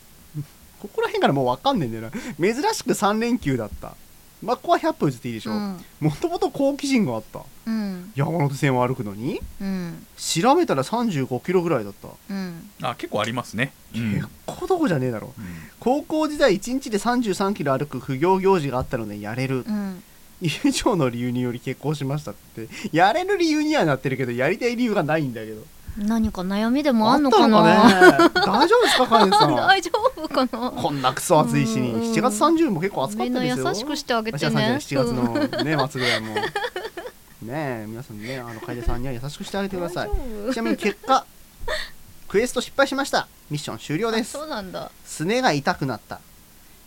Speaker 1: ここら辺からもう分かんねえんだよな。珍しく3連休だった。まあここは100歩譲っていいでしょ。
Speaker 2: うん。
Speaker 1: もともと好奇心があった。
Speaker 2: うん。
Speaker 1: 山手線を歩くのに。
Speaker 2: うん。
Speaker 1: 調べたら35キロぐらいだった、
Speaker 2: うん。
Speaker 3: あ結構ありますね、うん。
Speaker 1: 結構どこじゃねえだろ。
Speaker 3: うん。
Speaker 1: 高校時代1日で33キロ歩く不行行事があったのでやれる。
Speaker 2: うん。
Speaker 1: 以上の理由により結婚しましたって。やれる理由にはなってるけどやりたい理由がないんだけど
Speaker 2: 何か悩みでもあんのかな？
Speaker 1: ね。大丈夫ですかカネさん
Speaker 2: 大丈夫かな？
Speaker 1: こんなクソ暑い日に。
Speaker 2: うん。
Speaker 1: 7月30も結構暑かったですよ。
Speaker 2: 優しくしてあげて
Speaker 1: 7
Speaker 2: ね
Speaker 1: 月のね末ぐらいも。ねえ皆さんねあの楓さんには優しくしてあげてください。ちなみに結果クエスト失敗しました。ミッション終了です。
Speaker 2: そうなんだ。
Speaker 1: すねが痛くなった。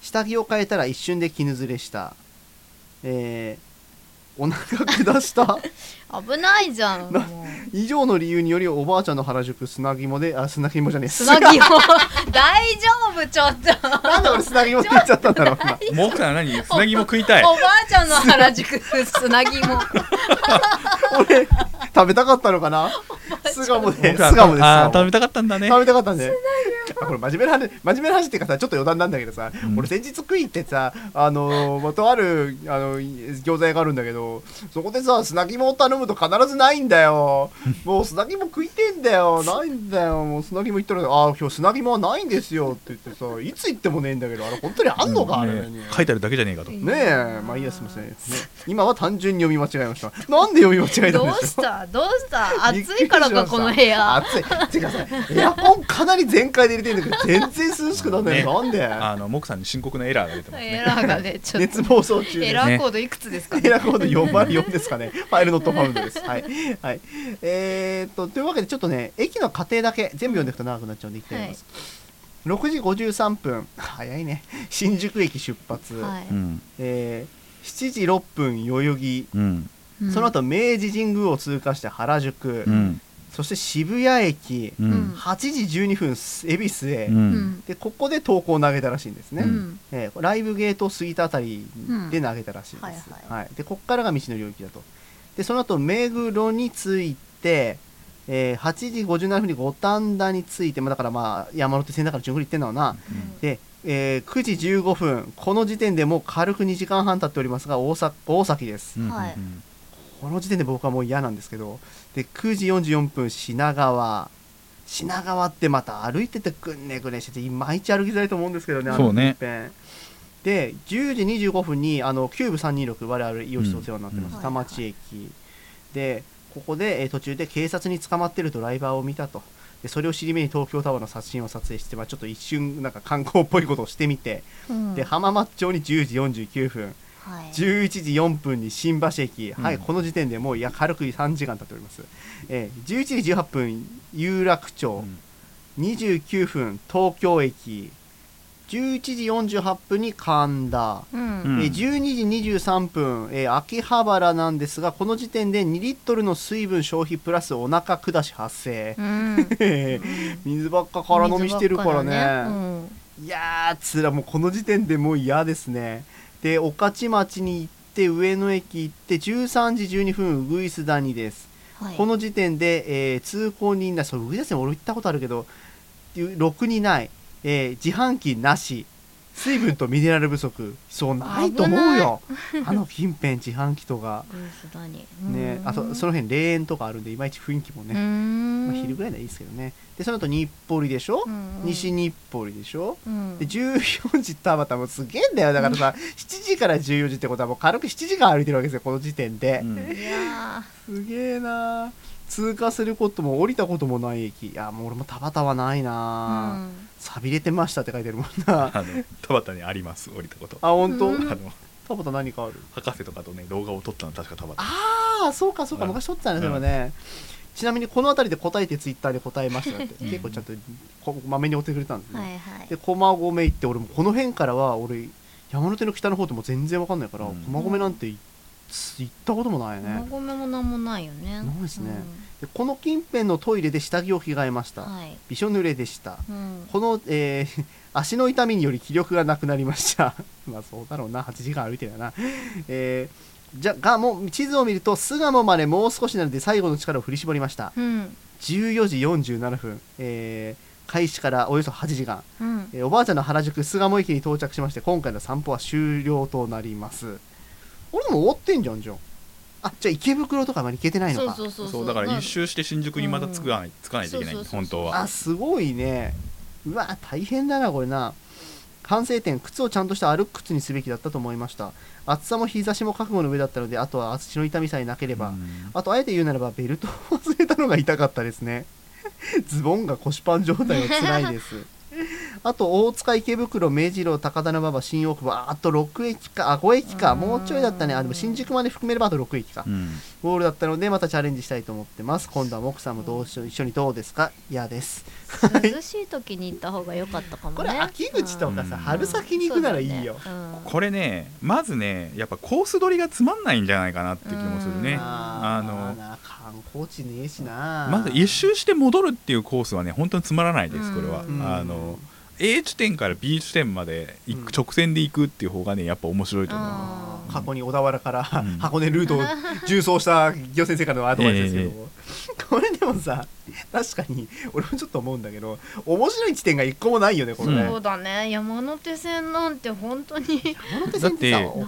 Speaker 1: 下着を変えたら一瞬で絹ずれした。えーお腹下した
Speaker 2: 危ないじゃん
Speaker 1: な
Speaker 2: もう。
Speaker 1: 以上の理由によりおばあちゃんの原宿砂肝であ砂肝じゃねえ
Speaker 2: つなぎも大丈夫ちょっと。
Speaker 1: なんで俺砂肝って言っちゃったんだろう今
Speaker 3: もう奥さん何？つなぎも食いたい。
Speaker 2: おばあちゃんの原宿つなぎも
Speaker 1: 俺食べたかったのかな？巣鴨で巣鴨で
Speaker 3: あー食べたかったんだね。
Speaker 1: 食べたかったんであこれ真面目な話真面目な話っていうかさちょっと余談なんだけどさ、
Speaker 3: うん。
Speaker 1: 俺先日食い行ってさあのーまあとあるあの餃子屋があるんだけどそこでさ砂肝を頼むと必ずないんだよ。もう砂肝食いてんだよ。ないんだよ。もう砂肝言ったらああ今日砂肝はないんですよって言ってさいつ行ってもねえんだけどあれ本当にあんのか、あれ。
Speaker 3: ね
Speaker 1: ね
Speaker 3: 書いてあるだけじゃねえかと。
Speaker 1: ねえ。まあいいやすみません、ね、今は単純に読み間違えました。なんで読み間違えたんでしょ
Speaker 2: どうした？どうした？暑いからかこの部屋。
Speaker 1: 暑い。てかさエアコンかなり全開で入れてんだけど全然涼しくなんない。の、なんで？
Speaker 3: あのモクさんに深刻なエラーが出てます
Speaker 2: エ
Speaker 3: ね
Speaker 2: ラーがねちょっ
Speaker 1: 熱
Speaker 2: と
Speaker 1: 暴走中
Speaker 2: エラーコードいくつですか
Speaker 1: エラーコード404ですかね。ファイルノットファウンドです。はい。はい。えー、っと、というわけで、ちょっとね、駅の過程だけ、全部読んでいくと長くなっちゃうんで、いきたいと思います。6時53分、早いね。新宿駅出発。
Speaker 2: はい
Speaker 3: うん
Speaker 1: えー、7時6分、代々木。
Speaker 3: うん
Speaker 2: うん
Speaker 1: その後、明治神宮を通過して原宿。
Speaker 3: うん
Speaker 1: そして渋谷駅。
Speaker 3: う
Speaker 2: うん
Speaker 3: ん
Speaker 1: 8時12分、恵比寿へ。
Speaker 3: う
Speaker 2: うんん
Speaker 1: で、ここで投稿を投げたらしいんですね。
Speaker 2: うん
Speaker 1: えーライブゲートを過ぎたあたりで投げたらしいです、
Speaker 2: うんはい
Speaker 1: はいでここからが道の領域だとでその後目黒に着いて、えー8時57分に五反田に着いて、まあ、だからまあ山手線だから順繰り行ってんだろうな、で、えー9時15分この時点でもう軽く2時間半経っておりますが大阪大崎です、
Speaker 3: うん
Speaker 2: はい
Speaker 3: うん。
Speaker 1: この時点で僕はもう嫌なんですけどで9時44分品川。品川ってまた歩いててくんねくねしてていまいち歩きづらいと思うんですけどねあの
Speaker 3: そうね。
Speaker 1: 一遍で10時25分にあのキューブ326我々イオシスお世話になってます、
Speaker 2: うん。
Speaker 1: 田町駅。でここで、えー途中で警察に捕まってるドライバーを見たと。でそれを尻目に東京タワーの写真を撮影して、まあ、ちょっと一瞬なんか観光っぽいことをしてみて、
Speaker 2: うん。
Speaker 1: で浜松町に10時49分、
Speaker 2: はい。
Speaker 1: 11時4分に新橋駅、はい
Speaker 3: うん
Speaker 1: この時点でもういや軽く3時間経っております、えー、11時18分有楽町、29分東京駅11時48分に神田、
Speaker 2: うん
Speaker 3: うん。
Speaker 1: えー12時23分、えー秋葉原なんですがこの時点で2リットルの水分消費プラスお腹下し発生、
Speaker 2: うん。
Speaker 1: 水ばっか空飲みしてるからね。
Speaker 2: 水ばっかだね。
Speaker 1: いやーつらもうこの時点でもう嫌ですね。で御徒町に行って上野駅行って13時12分ウグイス谷です、
Speaker 2: うんはい。
Speaker 1: この時点で、えー通行人なそうウグイス谷俺行ったことあるけどろくにない、えー自販機なし水分とミネラル不足。そうないと思うよ。あの近辺自販機とか。ねあとその辺霊園とかあるんでいまいち雰囲気もね、まあ、昼ぐらいならいいですけどね。でその後日暮里でしょ、西日暮里でしょ？
Speaker 2: うん。
Speaker 1: で14時田端もすげえんだよ。だからさ7時から14時ってことはもう軽く7時間歩いてるわけですよこの時点で、
Speaker 3: うん
Speaker 1: すげえな通過することも降りたこともない駅。いやもう俺も田端はない
Speaker 2: ー
Speaker 1: な、
Speaker 2: うん。
Speaker 1: さびれてましたって書いてるもんな。
Speaker 3: あの田端にあります降りたこと。
Speaker 1: あ本当、
Speaker 2: うん。
Speaker 3: あの
Speaker 1: 田端何かある？
Speaker 3: 博士とかとね動画を撮ったの確か田端
Speaker 1: ああそうかそうか
Speaker 3: うん。
Speaker 1: 昔撮ってたねそれは
Speaker 3: う
Speaker 1: ね、ちなみにこの辺りで答えてツイッターで答えましたって
Speaker 3: うん。
Speaker 1: 結構ちゃんとこまめに追ってくれたんですね、
Speaker 2: はいはい。
Speaker 1: で駒込行って俺もこの辺からは俺山手の北の方ってもう全然わかんないから、
Speaker 3: うん。
Speaker 1: 駒込なんてい行ったこともないね、
Speaker 2: 馬込もなんもないよね。
Speaker 1: ないですね。でこの近辺のトイレで下着を着替えました、
Speaker 2: うんはい。
Speaker 1: びしょ濡れでした。
Speaker 2: うん。
Speaker 1: この、えー 足の痛みにより気力がなくなりました。まあそうだろうな。8時間歩いてるよな。えーじゃがもう地図を見ると巣鴨までもう少しなので最後の力を振り絞りました。
Speaker 2: うん。
Speaker 1: 14時47分、えー開始からおよそ8時間。
Speaker 2: うん。
Speaker 1: えーおばあちゃんの原宿巣鴨駅に到着しまして今回の散歩は終了となります俺でも終わってんじゃんじゃんあじゃあ池袋とかまで行けてないのか。
Speaker 2: そうそうそう
Speaker 3: そう。だから一周して新宿にまた着かない,、着かないといけない本当は。
Speaker 1: あすごいね。うわ大変だなこれな。反省点靴をちゃんとした歩く靴にすべきだったと思いました。暑さも日差しも覚悟の上だったのであとは足の痛みさえなければ、
Speaker 3: うん。
Speaker 1: あとあえて言うならばベルトを忘れたのが痛かったですね。ズボンが腰パン状態は辛いですあと大塚池袋目白高田馬場新大久保ああと6駅かあ5駅か。もうちょいだったね。あでも新宿まで含めればあと6駅か。
Speaker 3: うん。
Speaker 1: ゴールだったのでまたチャレンジしたいと思ってます。今度はモクさんもどうし一緒にどうですか？嫌です
Speaker 2: 涼しい時に行った方が良かったかもね。
Speaker 1: これ秋口とかさ
Speaker 3: うん。
Speaker 1: 春先に行くならいいよ、
Speaker 2: そうだね。
Speaker 3: これねまずねやっぱコース取りがつまんないんじゃないかなって気もするね。
Speaker 2: うん
Speaker 1: あ
Speaker 3: あの
Speaker 1: な観光地ねえしな。
Speaker 3: まず一周して戻るっていうコースはね本当につまらないですこれは、
Speaker 2: うん。
Speaker 3: あの A 地点から B 地点まで行く、
Speaker 1: うん
Speaker 3: 直線で行くっていう方がねやっぱ面白いと思う。
Speaker 2: あー
Speaker 1: 過去に小田原から、
Speaker 3: うん。
Speaker 1: 箱根ルートを縦走した行先生からのアドバイスですけども、これでもさ確かに俺もちょっと思うんだけど面白い地点が一個もないよねこれね、
Speaker 2: そうだね。山手線なんて本当に
Speaker 1: 山手線ってさ
Speaker 3: だって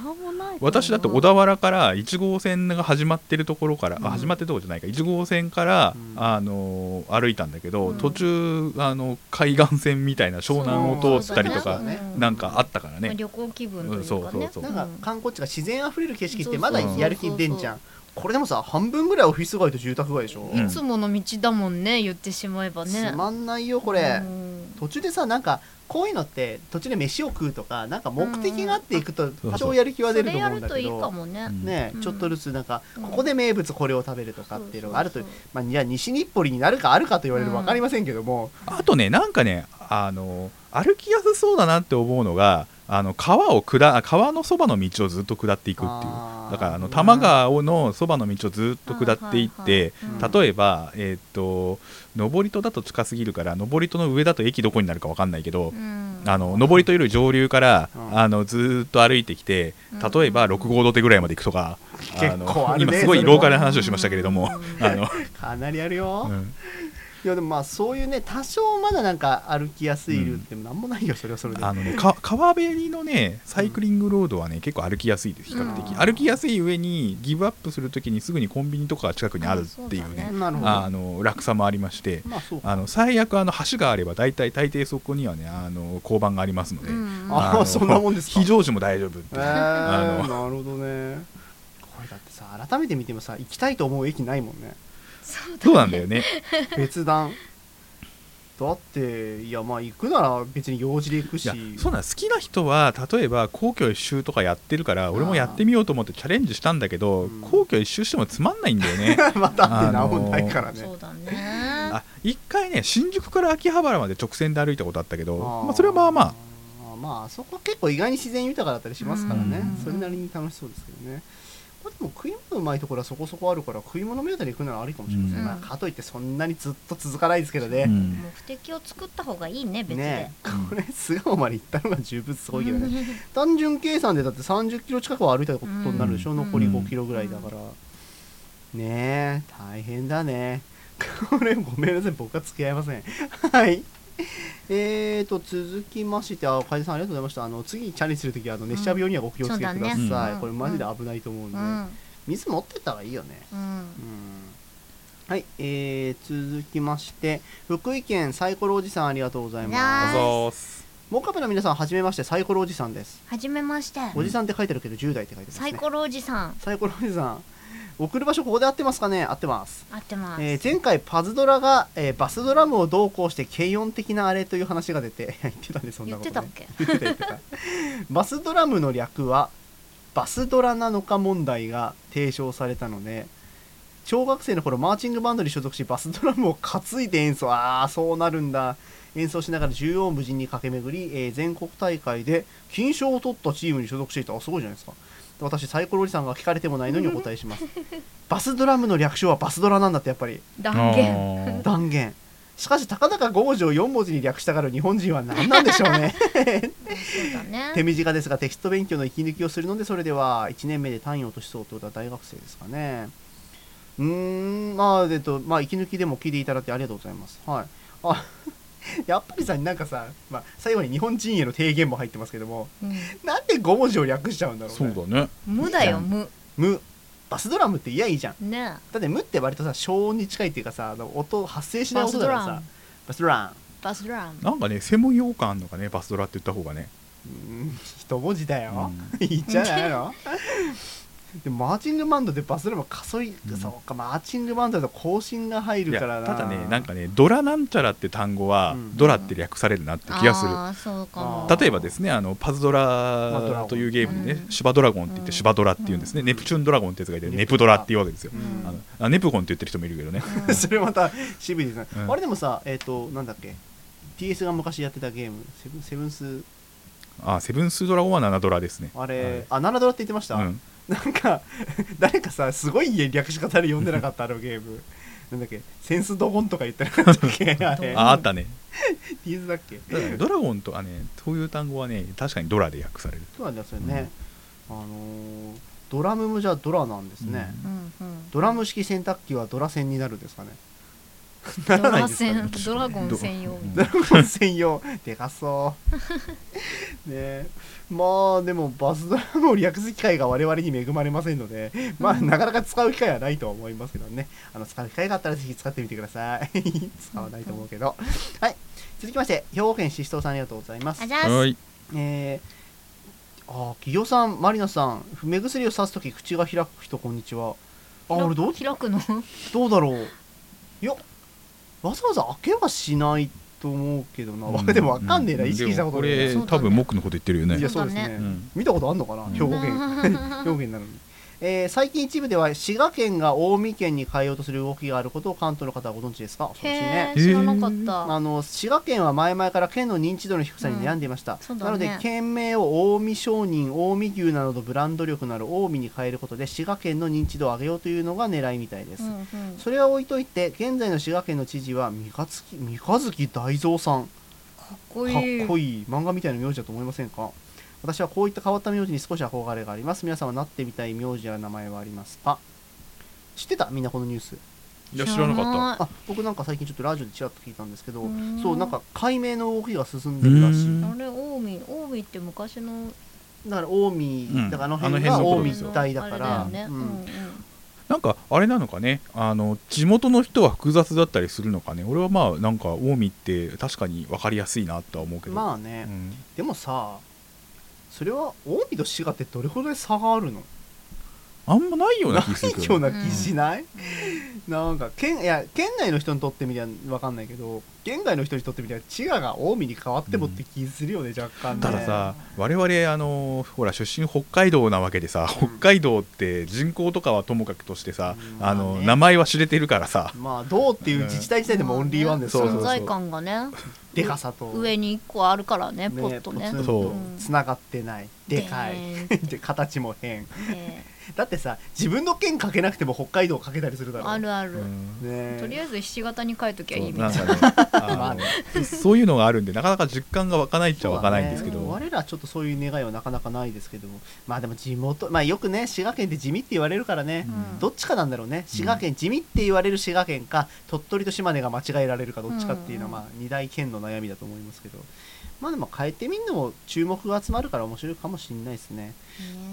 Speaker 3: 私だって小田原から1号線が始まってるところから、
Speaker 2: うん。
Speaker 3: あ始まってるところじゃないか。1号線から、
Speaker 1: うん。
Speaker 3: あの歩いたんだけど、
Speaker 2: うん。
Speaker 3: 途中あの海岸線みたいな湘南を通ったりとか
Speaker 1: ね。
Speaker 3: なんかあったから
Speaker 2: まあ
Speaker 3: ね、
Speaker 2: 旅行気分というか
Speaker 3: そうそうそう。
Speaker 1: なんか観光地が自然あふれる景色ってまだ
Speaker 2: そうそうそう
Speaker 1: やる気出んじゃんこれでもさ半分ぐらいオフィス街と住宅街でしょ、
Speaker 3: うん。
Speaker 2: いつもの道だもんね言ってしまえばね。
Speaker 1: つまんないよこれ、
Speaker 2: うん。
Speaker 1: 途中でさなんかこういうのって途中で飯を食うとかなんか目的があっていくと
Speaker 3: ん。
Speaker 1: 多少やる気は出ると思うんだけ
Speaker 2: るといいか
Speaker 1: ど
Speaker 2: もね、
Speaker 1: ちょっとずつなんか
Speaker 2: うん
Speaker 1: ここで名物これを食べるとかっていうのがあるとまあじゃあ西日暮里になるかあるかと言われると分かりませんけども。
Speaker 3: あとねなんかねあの歩きやすそうだなって思うのがあの川を下あ川のそばの道をずっと下っていくっていう。だからあの多摩川のそばの道をずっと下っていって例えば、えーっと登戸だと近すぎるから登戸の上だと駅どこになるか分かんないけど、
Speaker 2: うん。
Speaker 3: あの登戸より上流から、
Speaker 1: うん。
Speaker 3: あのずーっと歩いてきて例えば
Speaker 2: うん
Speaker 3: 6号土手ぐらいまで行くとか、
Speaker 1: 結構あるね
Speaker 3: 今すごいローカルな話をしましたけれども、
Speaker 2: うん。
Speaker 3: あの
Speaker 1: かなりあるよ、い
Speaker 3: うん
Speaker 1: やでもまあそういうね多少まだなんか歩きやすいルートでもなんもないよそれはそれで。
Speaker 3: あのね、か川べりのねサイクリングロードはね結構歩きやすいです比較的、
Speaker 1: うん。
Speaker 3: 歩きやすい上にギブアップするときにすぐにコンビニとかが近くにあるっていうね
Speaker 2: あそうだね
Speaker 1: なるほど。
Speaker 3: あの楽さもありまして
Speaker 1: まあそうか。
Speaker 3: あの最悪あの橋があれば大体大抵そこにはねあの交番がありますので、
Speaker 2: うん
Speaker 3: の
Speaker 1: あそんなもんですか？
Speaker 3: 非常時も大丈夫って
Speaker 1: え
Speaker 3: いう、
Speaker 1: ー、
Speaker 3: あ
Speaker 1: なるほどね。これだってさ改めて見てもさ行きたいと思う駅ないもんね
Speaker 2: そうだ
Speaker 3: そうなんだよね。
Speaker 1: 別段。だっていやまあ行くなら別に用事で行くし。
Speaker 3: いやそうなん好きな人は例えば皇居一周とかやってるから俺もやってみようと思ってチャレンジしたんだけど、
Speaker 1: うん。
Speaker 3: 皇居一周してもつまんないんだよね。
Speaker 1: またって何もないからね、
Speaker 2: そうだね。
Speaker 3: あ一回ね新宿から秋葉原まで直線で歩いたことあったけど
Speaker 1: ー。
Speaker 3: まあ、それはまあまあ。
Speaker 1: あまあそこは結構意外に自然豊かだったりしますからね。
Speaker 2: うん。
Speaker 1: それなりに楽しそうですけどねまあでも食い物うまいところはそこそこあるから食い物目当てに行くならありかもしれません、
Speaker 2: うん。
Speaker 1: まあ、かといってそんなにずっと続かないですけどね、
Speaker 3: うん。
Speaker 2: 目的を作った方がいいね別で、
Speaker 1: ねこれ巣鴨まで行ったのが十分すごいけどね。単純計算でだって30キロ近くは歩いたことになるでしょ、
Speaker 2: うん。
Speaker 1: 残り5キロぐらいだから、ねえ大変だね。これごめんなさい。僕は付き合いません。はい えーと続きましてあ楓さんありがとうございました。あの次にチャレンジするときはあの熱射病にはご気をつけください、
Speaker 2: そうだ
Speaker 3: ね。
Speaker 2: うん
Speaker 1: これマジで危ないと思うんで、
Speaker 2: うん。
Speaker 1: 水持ってった方がいいよね。
Speaker 2: うん。
Speaker 1: うんはい、えー、続きまして福井県サイコロおじさんありがとうございます。モカペの皆さんはじめまして。サイコロおじさんです。
Speaker 2: はじめまして。
Speaker 1: おじさんって書いてあるけど10代って書いてますね。
Speaker 2: サイコロおじさん。
Speaker 1: サイコロおじさん送る場所ここで合ってますかね？合ってます、
Speaker 2: 合ってます、
Speaker 1: えー前回パズドラが、えーバスドラムをどうこうして軽音的なあれという話が出て 言ってたねそんなこと、ね、
Speaker 2: 言ってたっけ？
Speaker 1: 言ってた言ってた。バスドラムの略はバスドラなのか問題が提唱されたので小学生の頃マーチングバンドに所属しバスドラムを担いで演奏。ああそうなるんだ。演奏しながら縦横無尽に駆け巡り、えー全国大会で金賞を取ったチームに所属していた。あすごいじゃないですか私サイコロおじさんが聞かれてもないのにお答えします。バスドラムの略称はバスドラなんだってやっぱり。
Speaker 2: 断言。
Speaker 1: 断言。しかし高々5条4文字に略したがる日本人は何なんでしょうね。
Speaker 2: そうだね。
Speaker 1: 手短ですがテキスト勉強の息抜きをするのでそれでは1年目で単位を落としそうということは大学生ですかね。うーん。まあえっとまあ息抜きでも聞いていただいてありがとうございます。はい。あ やっぱりさなんかさ、まあ、最後に日本人への提言も入ってますけども
Speaker 2: うん。
Speaker 1: なんで5文字を略しちゃうんだろうね。
Speaker 3: そうだね。
Speaker 2: 無だよ無。
Speaker 1: 無。バスドラムっていやいいじゃん。
Speaker 2: ね
Speaker 1: だって無って割とさ消音に近いっていうかさ音発生しない音だからさバスドラム
Speaker 2: バスドラム
Speaker 3: なんかね専門用感あんのかねバスドラって言った方がね。
Speaker 1: うん一文字だよ、
Speaker 3: う
Speaker 1: いいん じゃないのでもマーチングバンドでバスドラムかそい、
Speaker 3: うん
Speaker 1: そうかマーチングバンドだと更新が入るからな。
Speaker 3: ただねなんかねドラなんちゃらって単語は、
Speaker 1: うん。
Speaker 3: ドラって略されるなって気がする。
Speaker 2: ああそうかも。
Speaker 1: あー。
Speaker 3: 例えばですねあのパズド
Speaker 1: ラ
Speaker 3: というゲームでね、
Speaker 2: うん。
Speaker 3: シュバドラゴンって言っ
Speaker 2: うん。
Speaker 3: てシュバドラって言うんですね、ネプチューンドラゴンってやつがいて
Speaker 1: ネプ
Speaker 3: ネプドラっていうわけですよ、
Speaker 2: うん。
Speaker 3: あのあネプゴンって言ってる人もいるけどね、
Speaker 2: う ん
Speaker 1: それまた渋いですね、
Speaker 3: うん
Speaker 1: あれでもさえっ、となんだっけ？TS が昔やってたゲームセブンセブンス。
Speaker 3: あセブンスドラゴンは7ドラですね。
Speaker 1: あれ、あナラドラって言ってました、
Speaker 3: はいうん
Speaker 1: なんか誰かさすごい略し方で読んでなかったあのゲーム。なんだっけセンスドゴンとか言ってなかったっけあれ。
Speaker 3: ああったね。
Speaker 1: だっけ
Speaker 3: だからドラゴンとかねそういう単語はね確かにドラで訳される。
Speaker 1: そうなんですよね、あのードラムもじゃあドラなんですね、
Speaker 2: うん。うん
Speaker 1: ドラム式洗濯機はドラ線になるんですかね？
Speaker 2: ド
Speaker 1: ならない
Speaker 2: ラ
Speaker 1: ですかね
Speaker 2: 専ドラゴン専用。
Speaker 3: うん
Speaker 1: ドラゴン専用。でかそう。ね。えまあでもバスドラムを略す機会が我々に恵まれませんのでまあなかなか使う機会はないとは思いますけどね。あの使う機会があったらぜひ使ってみてください。使わないと思うけど。はい。続きまして兵庫県ししとうさんありがとうございます。
Speaker 2: あじゃあ
Speaker 3: はい。
Speaker 1: えー、あ企業さんマリナさん目薬をさすとき口が開く人こんにちは。あ俺どう
Speaker 2: 開くの？
Speaker 1: どうだろう。いやわざわざ開けはしないと思うけどな、
Speaker 3: うん。
Speaker 1: でもわかんねえな、意識したことな。い
Speaker 3: これ
Speaker 2: ね
Speaker 3: 多分僕のこと言ってるよね。
Speaker 1: いや
Speaker 2: そ
Speaker 1: ううですね、
Speaker 3: うん
Speaker 1: 見たことあんのかな、
Speaker 3: うん。
Speaker 1: 兵庫県兵庫県なの。に、えー最近一部では滋賀県が近江県に変えようとする動きがあることを関東の方はご存知ですか？恐ろしい
Speaker 2: へ
Speaker 1: ね。
Speaker 2: え知らなかった。
Speaker 1: あの滋賀県は前々から県の認知度の低さに悩んでいました、
Speaker 2: そうだね。
Speaker 1: なので県名を近江商人近江牛などのブランド力のある近江に変えることで滋賀県の認知度を上げようというのが狙いみたいです、
Speaker 2: うんうん。
Speaker 1: それは置いといて現在の滋賀県の知事は三日月三日月大蔵さん。
Speaker 2: かっこ
Speaker 1: かっ
Speaker 2: いい
Speaker 1: こいい。漫画みたいな名字だと思いませんか？私はこういった変わった名字に少し憧れがあります。皆さんはなってみたい名字や名前はありますか？知ってた？みんなこのニュース。
Speaker 3: いや知らなかった。
Speaker 1: あ僕なんか最近ちょっとラジオでちらっと聞いたんですけど
Speaker 2: うん。
Speaker 1: そうなんか解明の動きが進んでるらしい。
Speaker 3: うん。
Speaker 2: あれ近江近江って昔の
Speaker 1: だから近江、
Speaker 3: ん。
Speaker 1: だからあの辺が近江一帯だから。
Speaker 3: なんかあれなのかね？あの地元の人は複雑だったりするのかね？俺はまあなんか近江って確かに分かりやすいなとは思うけど。
Speaker 1: まあね、
Speaker 3: うん。
Speaker 1: でもさそれは近江と滋賀ってどれほど差があるの？
Speaker 3: あんまないような気
Speaker 1: な
Speaker 3: するけど。
Speaker 1: いような気しない、なんか県いや県内の人にとってみりゃ分かんないけど県外の人にとってみりゃ滋賀が近江に変わってもって気するよね、若干ね。
Speaker 3: たださ我々あのほら出身北海道なわけでさ、北海道って人口とかはともかくとしてさ、
Speaker 1: うん。
Speaker 3: あの
Speaker 1: まあね。
Speaker 3: 名前は知れてるからさ。
Speaker 1: まあどうっていう自治体自体でもオンリーワンですから、
Speaker 3: そうそうそう
Speaker 2: 存在感がね
Speaker 1: でかさと。
Speaker 2: 上に1個あるからねポッとね
Speaker 1: つながってない。でかい。
Speaker 2: で
Speaker 1: で形も変。
Speaker 2: え
Speaker 1: だってさ自分の県かけなくても北海道かけたりするだろ
Speaker 2: ーあるある、
Speaker 3: うん。
Speaker 1: ね
Speaker 2: とりあえずひし形に書いときゃいいみた
Speaker 3: そ
Speaker 2: いうな
Speaker 3: ね。
Speaker 1: ね
Speaker 3: そういうのがあるんでなかなか実感が湧かないっちゃ湧かないんですけど、
Speaker 1: 我らちょっとそういう願いはなかなかないですけど。もまあでも地元まあよくね滋賀県って地味って言われるからね、
Speaker 2: うん。
Speaker 1: どっちかなんだろうね。滋賀県、地味って言われる滋賀県か鳥取と島根が間違えられるかどっちかっていうのは、
Speaker 2: うん
Speaker 1: まあ二大県の悩みだと思いますけどまあでも変えてみんのも注目が集まるから面白いかもしれないですね。
Speaker 2: ね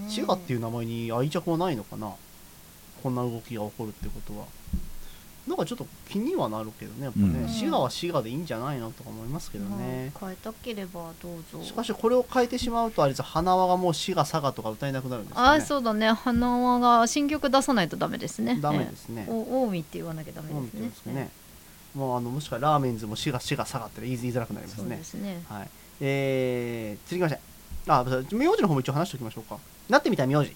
Speaker 1: 滋賀っていう名前に愛着はないのかな。こんな動きが起こるってことは。なんかちょっと気にはなるけどねやっぱね、
Speaker 3: うん。
Speaker 1: 滋賀は滋賀でいいんじゃないのとか思いますけどね、
Speaker 2: まあ変えたければどうぞ。
Speaker 1: しかしこれを変えてしまうとあれです花輪がもう滋賀佐賀とか歌えなくなるんですよね。
Speaker 2: ああそうだね。花輪が新曲出さないとダメですね。
Speaker 1: ダメですね。
Speaker 2: ええお近江って言わなきゃダメですね。
Speaker 1: ていうんですかねもうあのもしくはラーメンズも滋賀滋賀佐賀って言いづらくなりますね。
Speaker 2: ですね。
Speaker 1: はい。えー、続きましてあ名字の方も一応話しておきましょうか。なってみたい名字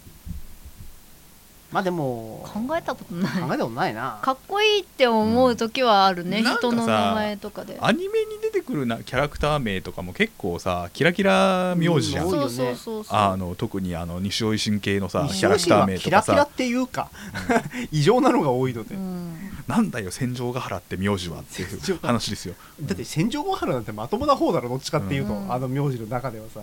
Speaker 1: まあでも
Speaker 2: 考えたことない。
Speaker 1: 考えたことないな。
Speaker 2: かっこいいって思う時はあるね、
Speaker 3: うん。
Speaker 2: 人の名前とかで。
Speaker 3: アニメに出てくるなキャラクター名とかも結構さキラキラ名字じゃん、
Speaker 1: うん多いよね。
Speaker 2: そうそうそうそう。
Speaker 3: あの特にあの西尾維新系のさ
Speaker 1: 西
Speaker 3: キャラクター名とか
Speaker 1: キラキラ
Speaker 3: さ
Speaker 1: っていうか 異常なのが多いので、
Speaker 2: うん。
Speaker 3: なんだよ戦場ヶ原って名字はっていう話ですよ。
Speaker 1: だって戦場ヶ原なんてまともな方だろどっちかっていうと、
Speaker 2: うん。
Speaker 1: あの名字の中ではさ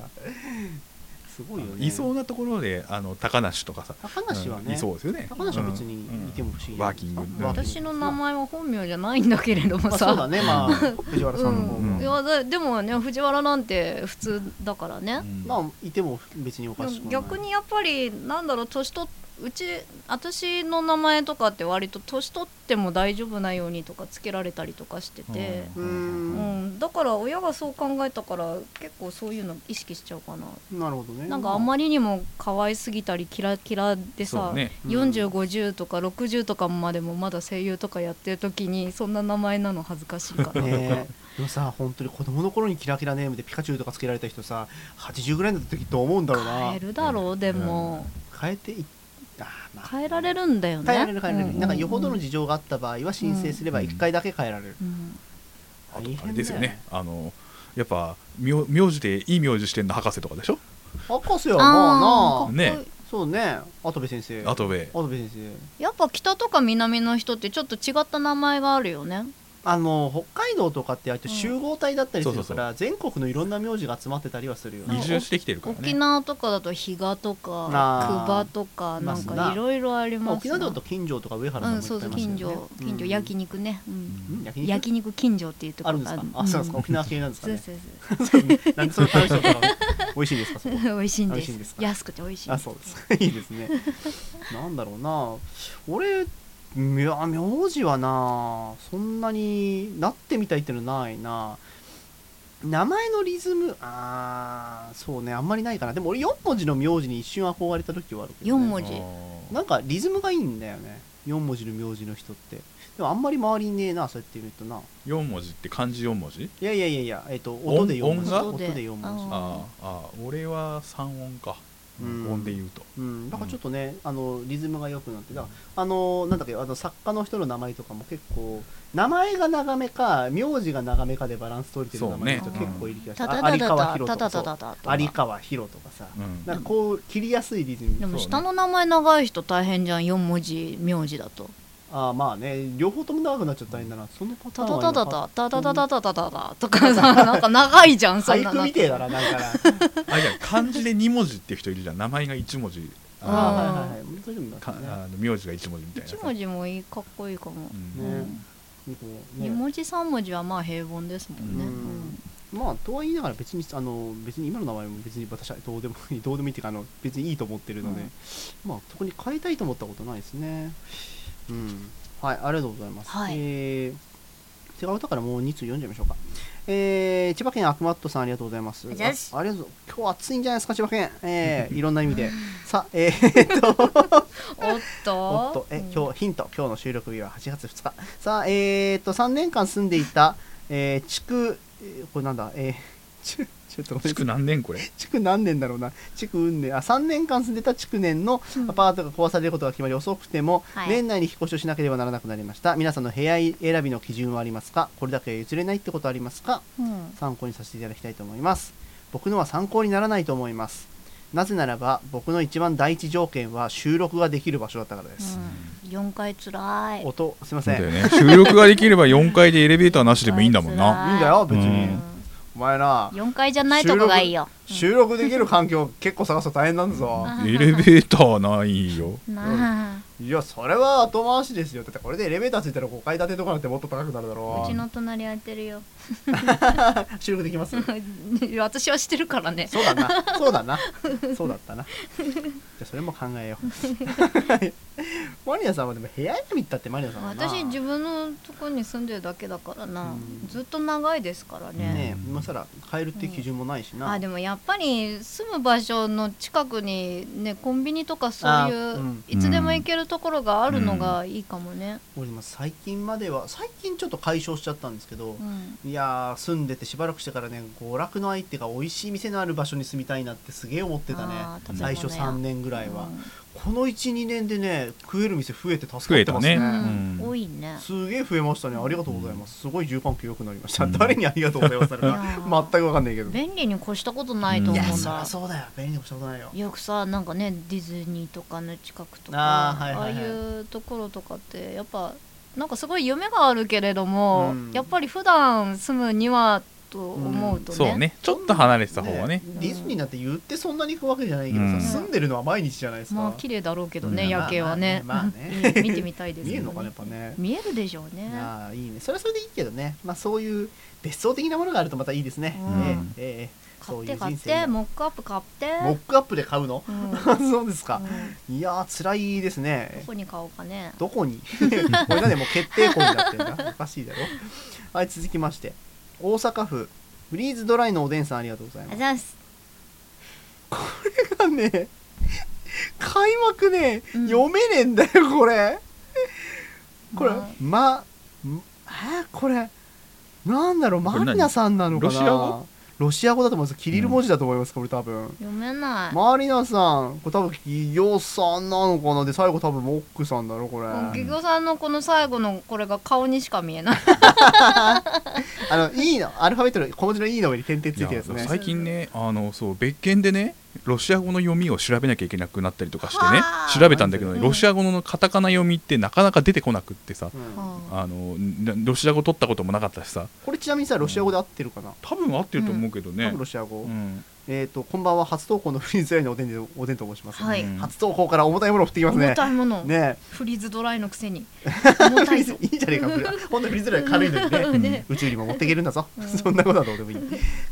Speaker 1: すごいよね。
Speaker 3: いそうなところであの高梨とかさ。
Speaker 1: 高梨はね、
Speaker 3: うんいそうですよね。
Speaker 1: 高梨は別にいても不思議
Speaker 3: うんワーキング。
Speaker 1: ワーキング
Speaker 2: 私の名前は本名じゃないんだけれども
Speaker 1: まあ、
Speaker 2: さ、
Speaker 1: そうだね。まあ藤原さんの方が、
Speaker 3: うん。
Speaker 2: いやだでもね藤原なんて普通だからね、
Speaker 3: うん。
Speaker 1: まあいても別におかしくない。
Speaker 2: 逆にやっぱりなんだろう年取っうち私の名前とかって割と年取っても大丈夫なようにとかつけられたりとかしてて、
Speaker 1: う
Speaker 2: うん。ん。だから親がそう考えたから結構そういうの意識しちゃうかな、
Speaker 1: なるほどね。
Speaker 2: なんかあんまりにも可愛すぎたりキラキラでさ、
Speaker 3: ね。
Speaker 1: うん。
Speaker 2: 4050とか60とかまでもまだ声優とかやってる時にそんな名前なの恥ずかしいから、
Speaker 1: ねえ。でもさ本当に子供の頃にキラキラネームでピカチュウとかつけられた人さ80ぐらいの時どう思うんだろうな。
Speaker 2: 変えるだろうでも、
Speaker 1: 変えていあーまあ。
Speaker 2: 変えられるんだよね。
Speaker 1: 変えられる変えられる、
Speaker 2: うん。
Speaker 1: なんかよほどの事情があった場合は申請すれば1回だけ変えられる、
Speaker 2: うん。
Speaker 3: あとあれですよね。あのやっぱ名名字でいい名字してんの博士とかでしょ？
Speaker 1: 博士はまあ。な
Speaker 2: ー
Speaker 3: ね。
Speaker 1: そうね。跡部先生。跡部先生。
Speaker 2: やっぱ北とか南の人ってちょっと違った名前があるよね
Speaker 1: あの北海道とかってあって集合体だったりする
Speaker 3: そうそう
Speaker 1: から、全国のいろんな名字が集まってたりはするよね。
Speaker 3: 移住してきてるからね。
Speaker 2: 沖縄とかだと比嘉とか
Speaker 1: あー。
Speaker 2: 久保とかな。ん
Speaker 1: まあ
Speaker 2: かいろいろあり
Speaker 1: まあ、
Speaker 2: ます
Speaker 1: 沖縄だと金城とか上原さんも
Speaker 2: うんそうそう近所近所焼
Speaker 1: 肉
Speaker 2: 肉ね、うん。
Speaker 1: うん。焼肉？
Speaker 2: 焼肉近所っていうところ
Speaker 1: ある。んですか？あそうですか。沖縄系なんですかね。
Speaker 2: そうそう
Speaker 1: なんでそうなの 美味しいんです。かそこ
Speaker 2: そう美味しいん
Speaker 1: 美
Speaker 2: です
Speaker 1: 味しいんです。か
Speaker 2: 安くて美味しい
Speaker 1: あそうですいいですね。なんだろうな。俺名字はなそんなになってみたいっていうのないな。名前のリズムあーそうねあんまりないかな。でも俺4文字の名字に一瞬憧れた時はあるけど、ね、
Speaker 2: 4文字。
Speaker 1: なんかリズムがいいんだよね。4文字の名字の人って。でもあんまり周りにねえなそうやって言うとな。
Speaker 3: 4文字って漢字4文字？
Speaker 1: いやいやいやいや、えっと音で4文字。
Speaker 3: 音？
Speaker 1: 音
Speaker 2: が？
Speaker 1: で4文字。
Speaker 2: あ
Speaker 3: あああ俺は3音か。
Speaker 1: うん
Speaker 3: 音で言うと。
Speaker 1: うん、だからちょっとね、あのリズムが良くなってだあのなんだっけあの作家の人の名前とかも結構名前が長めか名字が長めかでバランス取れてる名前の人結構いる気がす。
Speaker 2: た
Speaker 1: る、あ有川博とか。とかさ、
Speaker 3: うん。
Speaker 1: なんかこう切りやすいリズム。
Speaker 2: でも下の名前長い人大変じゃん。4文字名字だと
Speaker 1: ああまあね両方とも長くなっちゃったらいいんだな。そのパタ
Speaker 2: タ
Speaker 1: ーンは
Speaker 2: タタタタタタタタタタタとかさなんか長いじゃんそんな
Speaker 1: 俳句みてえだななんか。な
Speaker 3: あいや漢字で2文字っていう人いるじゃん。名前が1文字。
Speaker 1: あ
Speaker 3: あ
Speaker 1: あはいはいはい。大丈夫
Speaker 3: あの名字が1文字みたいなさ。
Speaker 2: 1文字もいいかっこいいかも。
Speaker 3: うん。
Speaker 1: ね。こうね。
Speaker 2: 2文字3文字はまあ平凡ですもんね、
Speaker 1: まあとは言いながら別にあの別に今の名前も別に私はどうでもいいどうでもいいっていうかあの別にいいと思ってるので、まあそこに変えたいと思ったことないですねうん。はいありがとうございます、
Speaker 2: はい。
Speaker 1: えー、違う歌からもう2通読んじゃいましょうか。えー、千葉県アクマットさんありがとうございます。
Speaker 2: ありがとう。
Speaker 1: 今日暑いんじゃないですか千葉県。えー、いろんな意味で。さあえー、っと。
Speaker 2: おっと。
Speaker 1: おっと。え今日ヒント。今日の収録日は8月2日。さあえー、っと3年間住んでいた、えー、地区、えーこれなんだ？えー、ちょっと
Speaker 3: 築何年これ。
Speaker 1: 築何年だろうな。築運年あ3年間住んでた築年のアパートが壊されることが決まり遅くても、
Speaker 2: はい。
Speaker 1: 年内に引っ越しをしなければならなくなりました。皆さんの部屋選びの基準はありますか？これだけは譲れないってことはありますか？
Speaker 2: うん。
Speaker 1: 参考にさせていただきたいと思います。僕のは参考にならないと思います。なぜならば僕の一番第一条件は収録ができる場所だったからです、
Speaker 2: うん、4回つらい。
Speaker 1: 音すいません。
Speaker 3: ね。収録ができれば4階でエレベーターなしでもいいんだもんな。
Speaker 1: いいんだよ別に、
Speaker 3: うん
Speaker 1: お前な。
Speaker 2: 4階じゃないとこがいいよ。
Speaker 1: 収録できる環境結構探すと大変なんだぞ、
Speaker 3: エレベーターないよ。
Speaker 2: なあ。
Speaker 1: いやそれは後回しですよ。だってこれでエレベーターついたら5階建てとかなんてもっと高くなるだろ
Speaker 2: う。ちの隣空いてるよ。
Speaker 1: う 収録できます？
Speaker 2: 私はしてるからね。
Speaker 1: そうだな。そうだな。そうだったな。じゃあそれも考えよう。マリアさんはでも部屋選びったってマリアさんはな。
Speaker 2: 私自分のとこに住んでるだけだからな、
Speaker 1: うん。
Speaker 2: ずっと長いですからね。
Speaker 1: ねえ今更変えるっていう基準もないしな、
Speaker 2: あでもやっぱり住む場所の近くにねコンビニとかそう
Speaker 1: あ
Speaker 2: いう、
Speaker 1: うん。
Speaker 2: いつでも行けるところがあるのがいいかもね、
Speaker 1: 俺も最近までは最近ちょっと解消しちゃったんですけど、
Speaker 2: うん。
Speaker 1: いやー住んでてしばらくしてからね娯楽の相手が美味しい店のある場所に住みたいなってすげえ思ってたね。
Speaker 2: あー
Speaker 1: 最初
Speaker 2: 食べ物屋
Speaker 1: 3年ぐらいは、
Speaker 2: うん
Speaker 1: この12年でね食える店増えて助かってますね。
Speaker 2: 多いね。
Speaker 1: すげえ増えましたね。ありがとうございます。すごい住環境良くなりました、
Speaker 3: うん。
Speaker 1: 誰にありがとうございますなのか
Speaker 2: いやー。
Speaker 1: 全く分かんないけど。
Speaker 2: 便利に越したことないと
Speaker 1: い
Speaker 2: 思うんだ。
Speaker 1: やそりゃそうだよ。便利にもしたことないよ。
Speaker 2: よくさなんかねディズニーとかの近くとか
Speaker 1: あ
Speaker 2: あ,、
Speaker 1: いはいはい。
Speaker 2: あいうところとかってやっぱなんかすごい夢があるけれども、
Speaker 1: うん。
Speaker 2: やっぱり普段住むにはと思うとね,、
Speaker 3: そうね。ちょっと離れてた方がね。
Speaker 1: ディズニーなんて言ってそんなに行くわけじゃないけどさ、
Speaker 3: うん。
Speaker 1: 住んでるのは毎日じゃないですか、
Speaker 2: まあ綺麗だろうけどね、
Speaker 3: うん。
Speaker 2: 夜景はね,、
Speaker 1: まあまあね
Speaker 2: うん 見てみたいですけど、ね、
Speaker 1: 見えるのかねやっぱね。
Speaker 2: 見えるでしょうね。
Speaker 1: ああいいね。それはそれでいいけどね。まあそういう別荘的なものがあるとまたいいですね、
Speaker 2: うん。
Speaker 1: ええ
Speaker 2: 買って買ってモックアップ買って。
Speaker 1: モックアップで買うの、
Speaker 2: うん。
Speaker 1: そうですか。
Speaker 2: う、ん。
Speaker 1: いやー辛いです
Speaker 2: ど
Speaker 1: ね
Speaker 2: こに買おうかね。
Speaker 1: どこに？これなんでもう決定校になってるんだ。おかしいだろ。はい続きまして大阪府フリーズドライのおでんさんありがとうございます。
Speaker 2: あざっす。
Speaker 1: これがね開幕ね、
Speaker 2: うん。
Speaker 1: 読めねえんだよこれ。これ
Speaker 2: ま
Speaker 1: まんえこれなんだろう
Speaker 3: これ何
Speaker 1: マリナさんなのかな？
Speaker 3: ロシア語？
Speaker 1: ロシア語だと思います。キリル文字だと思います、これ多分。
Speaker 2: 読めない、
Speaker 1: マリナさんこれ多分企業さんなのかな？で最後多分モックさんだろこれ。
Speaker 2: うん企業さんのこの最後のこれが顔にしか見えない。
Speaker 1: あの E の。アルファベットの小文字の E の上に点々ついてるやつね。
Speaker 3: 最近ねあのそう別件でねロシア語の読みを調べなきゃいけなくなったりとかしてね
Speaker 2: はあ。
Speaker 3: 調べたんだけどね
Speaker 2: うん。
Speaker 3: ロシア語のカタカナ読みってなかなか出てこなくってさ
Speaker 1: うん。
Speaker 3: あのなロシア語取ったこともなかったしさ。
Speaker 1: これちなみにさロシア語で合ってるかな、
Speaker 3: 多分合ってると思うけど
Speaker 1: 多
Speaker 3: ね
Speaker 1: 分ロシア語、
Speaker 3: うん
Speaker 1: えっ、とこんばんは。初投稿のフリーズラインのおでんでおでんと申します、
Speaker 2: はい。
Speaker 3: うん。
Speaker 1: 初投稿から重たいものを振ってきますね。
Speaker 2: 重たいもの、
Speaker 1: ね。
Speaker 2: フリーズドライのくせに。重たいぞ。
Speaker 1: いいじゃねえかフリ本当にフリーズライン軽いのにね。
Speaker 2: うん。ね。
Speaker 1: 宇宙にも持っていけるんだぞ、そんなことはどうでもいい。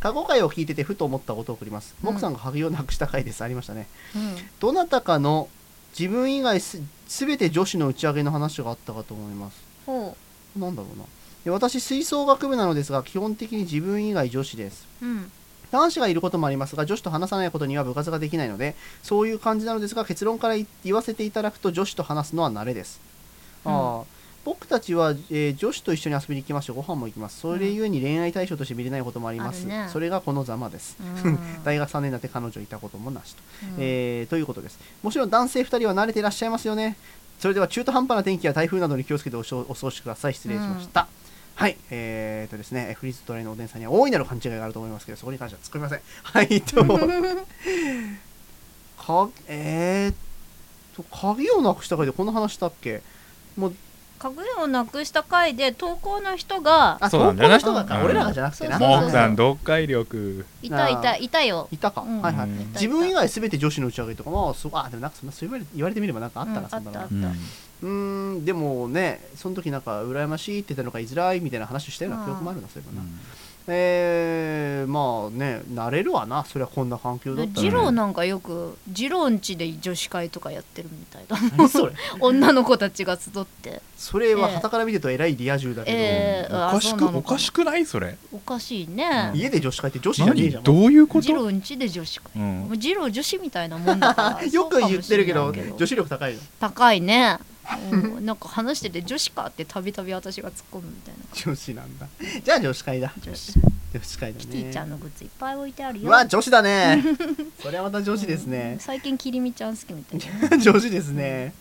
Speaker 1: 過去回を聞いててふと思ったことを送ります。
Speaker 2: うん。
Speaker 1: モクさんがハゲをなくした回です。ありましたね。
Speaker 2: うん。
Speaker 1: どなたかの自分以外す全て女子の打ち上げの話があったかと思います。
Speaker 2: ほ
Speaker 1: なんだろうな。で私吹奏楽部なのですが基本的に自分以外女子です。
Speaker 2: ううん
Speaker 1: 男子がいることもありますが女子と話さないことには部活ができないのでそういう感じなのですが結論から言わせていただくと女子と話すのは慣れです、ああ。僕たちは、えー女子と一緒に遊びに行きますしご飯も行きます。それゆえに恋愛対象として見れないこともあります、
Speaker 2: あるね。
Speaker 1: それがこのざまです、
Speaker 2: うん。
Speaker 1: 大学3年になって彼女いたこともなしと、
Speaker 2: うん。
Speaker 1: えーということです。もちろん男性2人は慣れていらっしゃいますよね。それでは中途半端な天気や台風などに気をつけてお過ごしください。失礼しました、はい、えーとですね、フリーズドライのおでんさんには大いなる勘違いがあると思いますけど、そこに関しては突っ込みません。はい、と、か、えーと、鍵をなくした回でこの話したっけ？もう、
Speaker 2: 鍵をなくした回で投稿の人が
Speaker 1: あ、
Speaker 3: そうなんだよな。
Speaker 1: 投稿の人がか、
Speaker 3: うん。
Speaker 1: 俺らがじゃなくてな。
Speaker 2: そうそうそう
Speaker 3: モーさん読解力。
Speaker 2: いたいたいたよ。
Speaker 1: いたか、
Speaker 2: うん。
Speaker 1: はいはい。
Speaker 3: うん。
Speaker 1: 自分以外すべて女子の打ち上げとか、まあ、すごいあ、でもなんかそんな、そう言われ言われてみればなんかあったな、
Speaker 2: うん
Speaker 1: そんなの。
Speaker 2: あっ
Speaker 3: うん
Speaker 1: うーん、でもね、その時なんか、羨ましいって言ったのか、居づらいみたいな話したような記憶もあるな、そういえばな。えー、まあね慣れるわなそりゃこんな環境だったら、
Speaker 2: 二郎なんかよく二郎んちで女子会とかやってるみたいだ
Speaker 1: 何それ？
Speaker 2: 女の子たちが集って。
Speaker 1: それは
Speaker 2: ええ
Speaker 1: 傍から見てるとえらいリア充だけど、
Speaker 2: えー、あ
Speaker 3: おかしくおかしくないそれ？
Speaker 2: おかしいね。
Speaker 1: 家で女子会って女子じゃねえ
Speaker 3: 何
Speaker 1: じゃん。
Speaker 3: どういうこと？
Speaker 2: 二郎んちで女子会。
Speaker 3: うん。
Speaker 2: もう二郎女子みたいなもんだから。
Speaker 1: よく言ってるけど。女子力高いの。
Speaker 2: 高いねうん。なんか話してて女子かってたびたび私が突っ込むみたいな。
Speaker 1: 女子なんだ。じゃあ女子。会だ
Speaker 2: 女子
Speaker 1: 女子会だね。
Speaker 2: キティちゃんのグッズいっぱい置いてあるよ。
Speaker 1: うわ女子だね。それはまた女子ですね、
Speaker 2: 最近きりみちゃん好きみたい。な
Speaker 1: 女子ですね。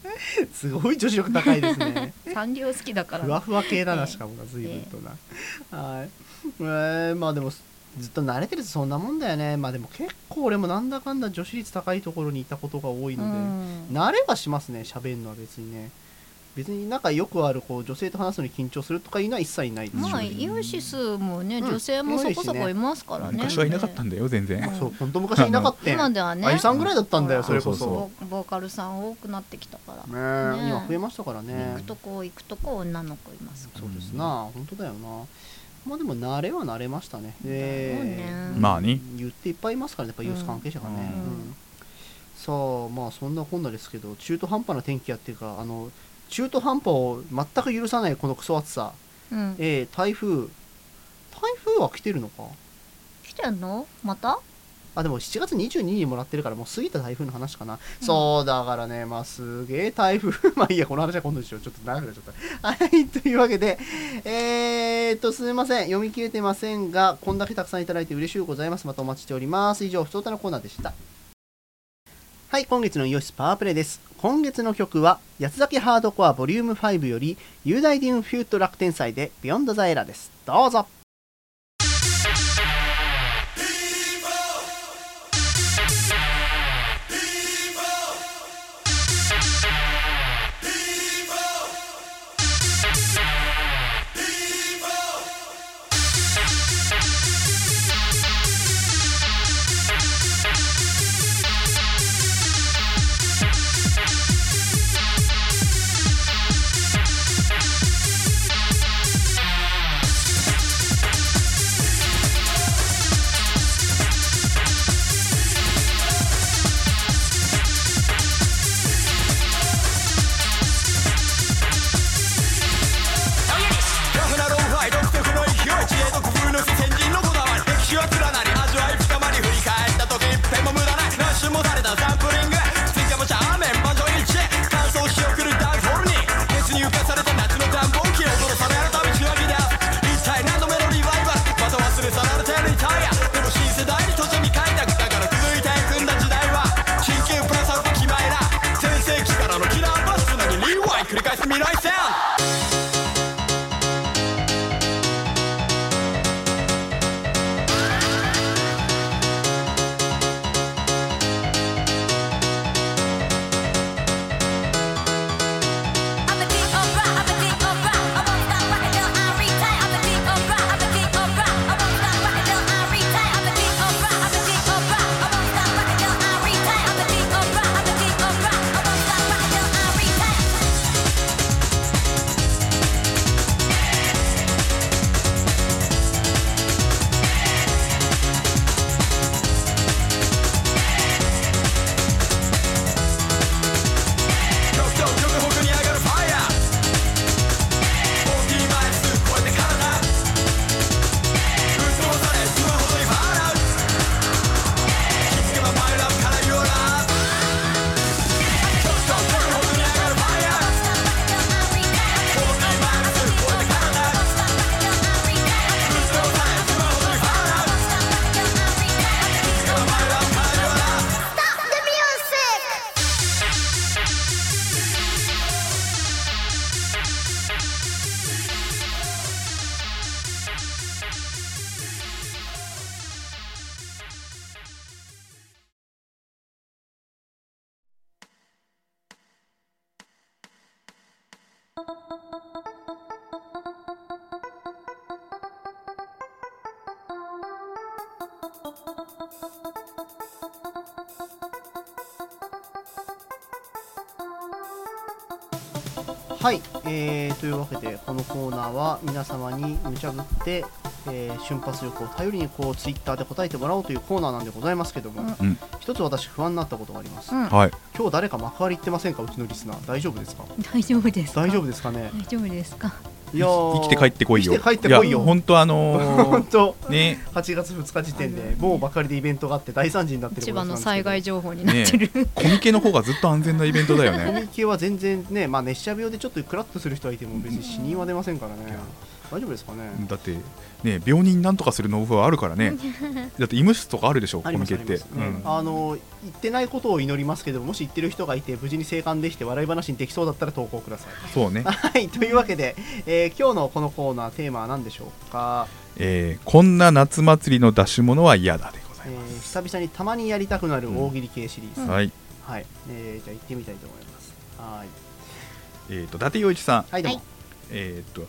Speaker 1: すごい女子力高いですね。
Speaker 2: サンリオ好きだから。
Speaker 1: ふわふわ系だな
Speaker 2: ええ
Speaker 1: しかもな随分とな、はい。えー、まあでもずっと慣れてるとそんなもんだよね。まあでも結構俺もなんだかんだ女子率高いところにいたことが多いので、
Speaker 2: うん。
Speaker 1: 慣れはしますね喋るのは別にね。別になんかよくあるこう女性と話すのに緊張するとかいうのは一切ない。ですし、
Speaker 2: まあイオシスもね、
Speaker 1: うん。
Speaker 2: 女性もそこそこいますからね。
Speaker 3: 昔はいなかったんだよ全然。
Speaker 2: うん。
Speaker 1: そう本当昔いなかった。
Speaker 2: 今ではね。
Speaker 1: あゆさんぐらいだったんだよ
Speaker 2: ほ
Speaker 1: それこそ。
Speaker 3: そうそう
Speaker 2: ボボーカルさん多くなってきたから、
Speaker 1: ね今増えましたからね。
Speaker 2: 行くとこ行くとこ女の子いますから。
Speaker 1: そうですな本当だよなまあでも慣れは慣れましたね。
Speaker 2: ね。
Speaker 3: まあね。
Speaker 1: 言っていっぱいいますからねやっぱユース関係者がね、
Speaker 3: うん。
Speaker 1: うん。さあまあそんなこんなですけど中途半端な天気やっていうかあの中途半端を全く許さないこのクソ暑さ。
Speaker 2: うん。
Speaker 1: えー、台風。台風は来てるのか？
Speaker 2: 来てんの？また？
Speaker 1: あでも7月22日にもらってるからもう過ぎた台風の話かな、そうだからねまあすげえ台風。まあいいやこの話は今度にしよう。ちょっと長くなっちゃった。はいというわけでえー、っとすみません。読み切れてませんがこんだけたくさんいただいて嬉しゅうございます。またお待ちしております。以上ふつおたのコーナーでした。はい今月のイオシスパワープレイです。今月の曲は八つ崎ハードコアボリューム5より雄大ディンフュート楽天祭でビヨンドザエラーです。どうぞ
Speaker 6: 繰り返す未来線極
Speaker 1: というわけでこのコーナーは皆様に無茶ぶってえー瞬発力を頼りにこうツイッターで答えてもらおうというコーナーなんでございますけども、
Speaker 2: うん
Speaker 3: うん。
Speaker 1: 一つ私不安になったことがあります、
Speaker 2: うん。
Speaker 3: はい。
Speaker 1: 今日誰か幕張行ってませんか？うちのリスナー。大丈夫ですか？
Speaker 2: 大丈夫ですか？
Speaker 1: 大丈夫ですかね？
Speaker 2: 大丈夫ですか？
Speaker 3: 生きて帰ってこいよ。
Speaker 1: 生きて帰ってこいよ。
Speaker 3: や本当あの
Speaker 1: 本当。
Speaker 3: ーね。
Speaker 1: 8月2日時点でもう幕張でイベントがあって大惨事になってる
Speaker 2: 千葉の災害情報になってる、
Speaker 3: コミケの方がずっと安全なイベントだよ
Speaker 1: コ
Speaker 3: ね
Speaker 1: ミケは全然ね、まあ、熱射病でちょっとクラッとする人はいても別に死人は出ませんからね大丈夫ですかね？
Speaker 3: だってね病人なんとかするノウハウあるからね。だって医務室とかあるでしょ？コミケって。
Speaker 1: あの言ってないことを祈りますけどもし言ってる人がいて無事に生還できて笑い話にできそうだったら投稿ください。
Speaker 3: そうね。
Speaker 1: はいというわけで、えー今日のこのコーナーテーマは何でしょうか、
Speaker 3: えーこんな夏祭りの出し物は嫌だでござ
Speaker 1: え
Speaker 3: います。
Speaker 1: ー久々にたまにやりたくなる大喜利系シリーズ、
Speaker 3: はい。
Speaker 1: はい、えーじゃあ行ってみたいと思います。はい。
Speaker 3: えっと伊達洋一さん。
Speaker 1: はいどうも、
Speaker 2: はい
Speaker 3: えっと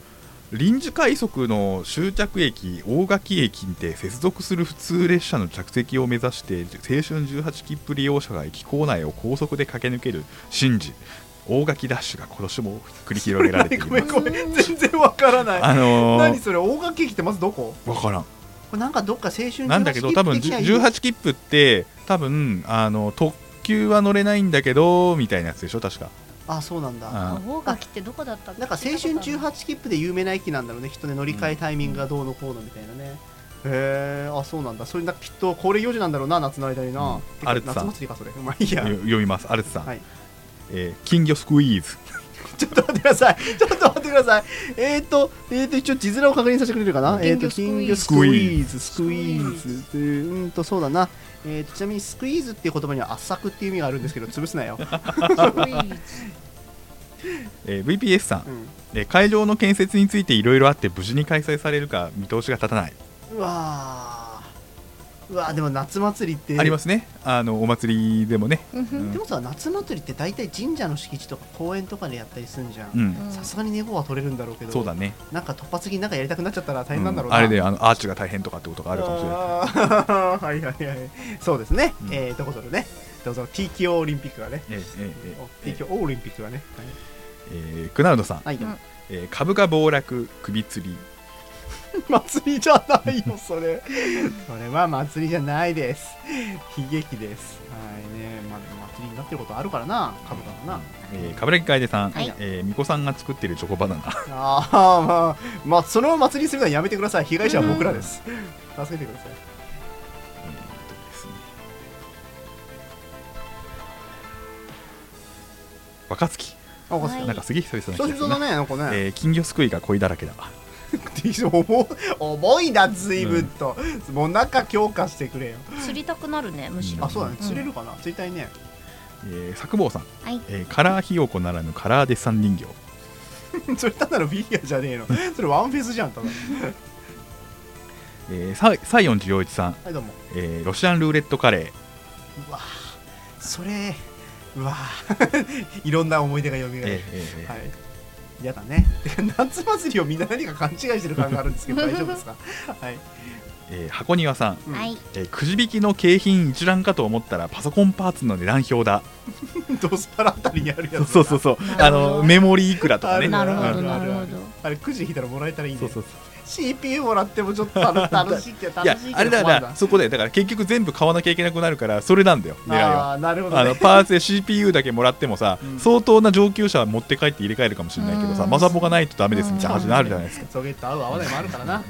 Speaker 3: 臨時快速の終着駅大垣駅で接続する普通列車の着席を目指して青春18切符利用者が駅構内を高速で駆け抜ける神事。大垣ダッシュが今年も繰り広げられてい
Speaker 1: ご
Speaker 3: ます。
Speaker 1: めんごめん全然わからない。
Speaker 3: あの
Speaker 1: 何
Speaker 3: ー、
Speaker 1: それ大垣駅ってまずどこ？
Speaker 3: わからん。
Speaker 1: これなんかどっか青春
Speaker 3: なんだけど多分じゅ18切符って多分あの特急は乗れないんだけどみたいなやつでしょ確か
Speaker 1: あそうなんだ。
Speaker 3: あ
Speaker 2: 大垣ってどこだった
Speaker 1: なんか青春18切符で有名な駅なんだろうねきっとね乗り換えタイミングがどうのこうのみたいなね、へえあそうなんだ。それなんかきっと恒例行事なんだろうな夏の間にな、
Speaker 3: うん。
Speaker 1: てか
Speaker 3: アルツさん。
Speaker 1: 夏祭りかそれ。まあいいや。
Speaker 3: よ読みます。アルツさん、
Speaker 1: はい。
Speaker 3: えー金魚スクイーズ
Speaker 1: ちょっと待ってください。ちょっと待ってください。えっ、ー、とえっ、ー、と一応字面を確認させてくれるかな？えっ、ー、と金魚スクイーズ。スクイーズ。うーんとそうだな。えーとちなみにスクイーズっていう言葉には圧搾っていう意味があるんですけど潰すなよ、
Speaker 3: えー VPS さん、
Speaker 1: うん。
Speaker 3: えー会場の建設についていろいろあって無事に開催されるか見通しが立たない、
Speaker 1: うわーうわーでも夏祭りって。
Speaker 3: ありますね。あのお祭りでもね、うん。
Speaker 1: でもさ夏祭りって大体神社の敷地とか公園とかでやったりするんじゃん。
Speaker 3: うん。
Speaker 1: さすがに猫は取れるんだろうけど
Speaker 3: そうだね、
Speaker 1: なんか突発的になんかやりたくなっちゃったら大変なんだろうな、
Speaker 3: うん。あれであのアーチが大変とかってことがあるかもしれない。
Speaker 1: はいはいはい。そうですね、
Speaker 3: うん。
Speaker 1: えー、どこぞのね。どうぞ TKO オリンピックがね。
Speaker 3: えーえーえ。ーえー
Speaker 1: TKO オリンピックがね
Speaker 3: えークナウドさん、
Speaker 1: はい、はい。
Speaker 2: うん。
Speaker 3: えー株価暴落首吊り
Speaker 1: 祭りじゃないよそれ。それは祭りじゃないです。悲劇です。はいねまあでも祭りになってることあるからな。株価がな。
Speaker 3: えー、冠城楓さん、
Speaker 2: はい。
Speaker 3: えー、巫女さんが作ってるチョコバナナ。
Speaker 1: ああまあまあその祭りにするのはやめてください。被害者は僕らです。助けてください。
Speaker 3: 若月
Speaker 1: あおかしい
Speaker 2: はい。
Speaker 3: なんかすげえ久々な気がするな、
Speaker 1: ねなんかね、
Speaker 3: えー金魚すくいが恋だらけだ
Speaker 1: 重重いな随分と、もう中強化してくれよ。
Speaker 2: 釣りたくなるねむしろ。
Speaker 1: あそうだね。釣れるかな、釣りたいね。
Speaker 3: えー、作坊さん、
Speaker 2: はい。
Speaker 3: えーカラーひよこならぬカラーデッサン人形、
Speaker 1: それただのフィギュアじゃねえの。それワンフェスじゃんただ。
Speaker 3: えー、さ西園寺洋一さん、
Speaker 1: はいどうも。
Speaker 3: えーロシアンルーレットカレー。
Speaker 1: うわそれうわ いろんな思い出がよみがえる、
Speaker 3: えーえー。
Speaker 1: はい嫌だね。夏祭りをみんな何か勘違いしてる感があるんですけど 大丈夫ですか？はい、
Speaker 3: えー箱庭さん、
Speaker 1: うん。
Speaker 2: はい。
Speaker 3: えーくじ引きの景品一覧かと思ったらパソコンパーツの値段表だ。
Speaker 1: ドスパラあたりにあるやつ
Speaker 3: そうそうそう。あのメモリーいくらとかね。
Speaker 1: ある
Speaker 2: なるほど
Speaker 1: うん。
Speaker 2: なるほど。
Speaker 1: あれくじ引いたらもらえたらいいね。
Speaker 3: そうそう
Speaker 1: CPU もらってもちょっと楽楽しいって楽
Speaker 3: いや
Speaker 1: しいけど
Speaker 3: あれだからそこでだから結局全部買わなきゃいけなくなるからそれなんだよ狙いは。
Speaker 1: あなるほど、ね、
Speaker 3: あのパーツで CPU だけもらってもさ、
Speaker 1: うん。
Speaker 3: 相当な上級者は持って帰って入れ替えるかもしれないけどさ、
Speaker 2: うん。
Speaker 3: マザボがないとダメですみたいな話になるじゃないですか、
Speaker 1: ソゲット合う合わないもあるからな。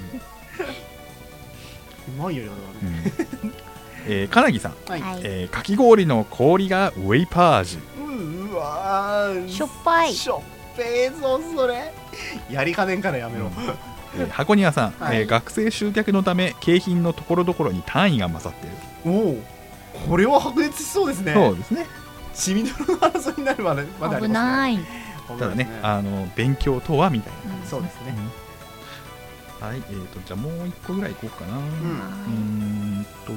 Speaker 1: うまいよりだからね、
Speaker 3: えー、金木さん、
Speaker 1: はい、
Speaker 2: はい。
Speaker 3: えーかき氷の氷がウェイパージ
Speaker 1: ううわー。
Speaker 2: しょっぱい。
Speaker 1: しょっぺーぞそれ。やりかねんからやめろ、
Speaker 3: えー箱庭さん、
Speaker 1: はい。
Speaker 3: えー学生集客のため景品のところどころに単位が勝っている、
Speaker 1: おお。これは白熱しそうですね。
Speaker 3: そうですね。
Speaker 1: 血みどろの争いになるまでまであり
Speaker 2: 危
Speaker 1: ますね。
Speaker 2: ない。
Speaker 3: ただね
Speaker 1: 危ないです
Speaker 3: あの勉強とはみたいな、
Speaker 1: そうですね、
Speaker 3: はいえー、とじゃあもう一個ぐらいいこうかな、うーんと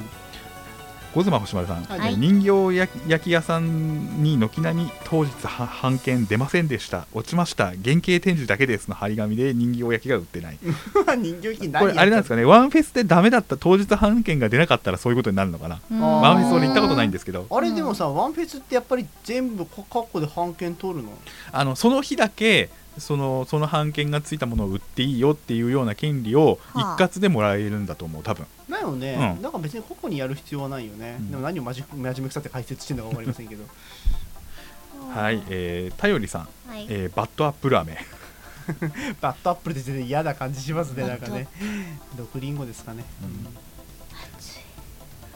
Speaker 3: 小妻星丸さん、
Speaker 1: はい。
Speaker 3: 人形焼き焼き屋さんに軒並み当日は半券出ませんでした。落ちました。原型展示だけですの張り紙で人形焼きが売ってない。
Speaker 1: 人形機
Speaker 3: これあれなんです
Speaker 1: か
Speaker 3: かね。ワンフェスでダメだった。当日半券が出なかったらそういうことになるのかな。
Speaker 2: うん。
Speaker 3: ワンフェス俺行ったことないんですけど。
Speaker 1: あれでもさ、ワンフェスってやっぱり全部カッコで半券取るの？
Speaker 3: あのその日だけそのその半券がついたものを売っていいよっていうような権利を一
Speaker 2: はあ
Speaker 3: 括でもらえるんだと思う多分。
Speaker 1: だよね、
Speaker 3: うん。
Speaker 1: だから別に個々にやる必要はないよね、
Speaker 3: うん。
Speaker 1: でも何を真面目くさって解説してるのか分かりませんけど。
Speaker 3: はいえー、頼りさん、
Speaker 2: はい。
Speaker 3: えー Bad Apple 飴
Speaker 1: Bad Apple って全然嫌な感じしますねなんかね。毒リンゴですかね、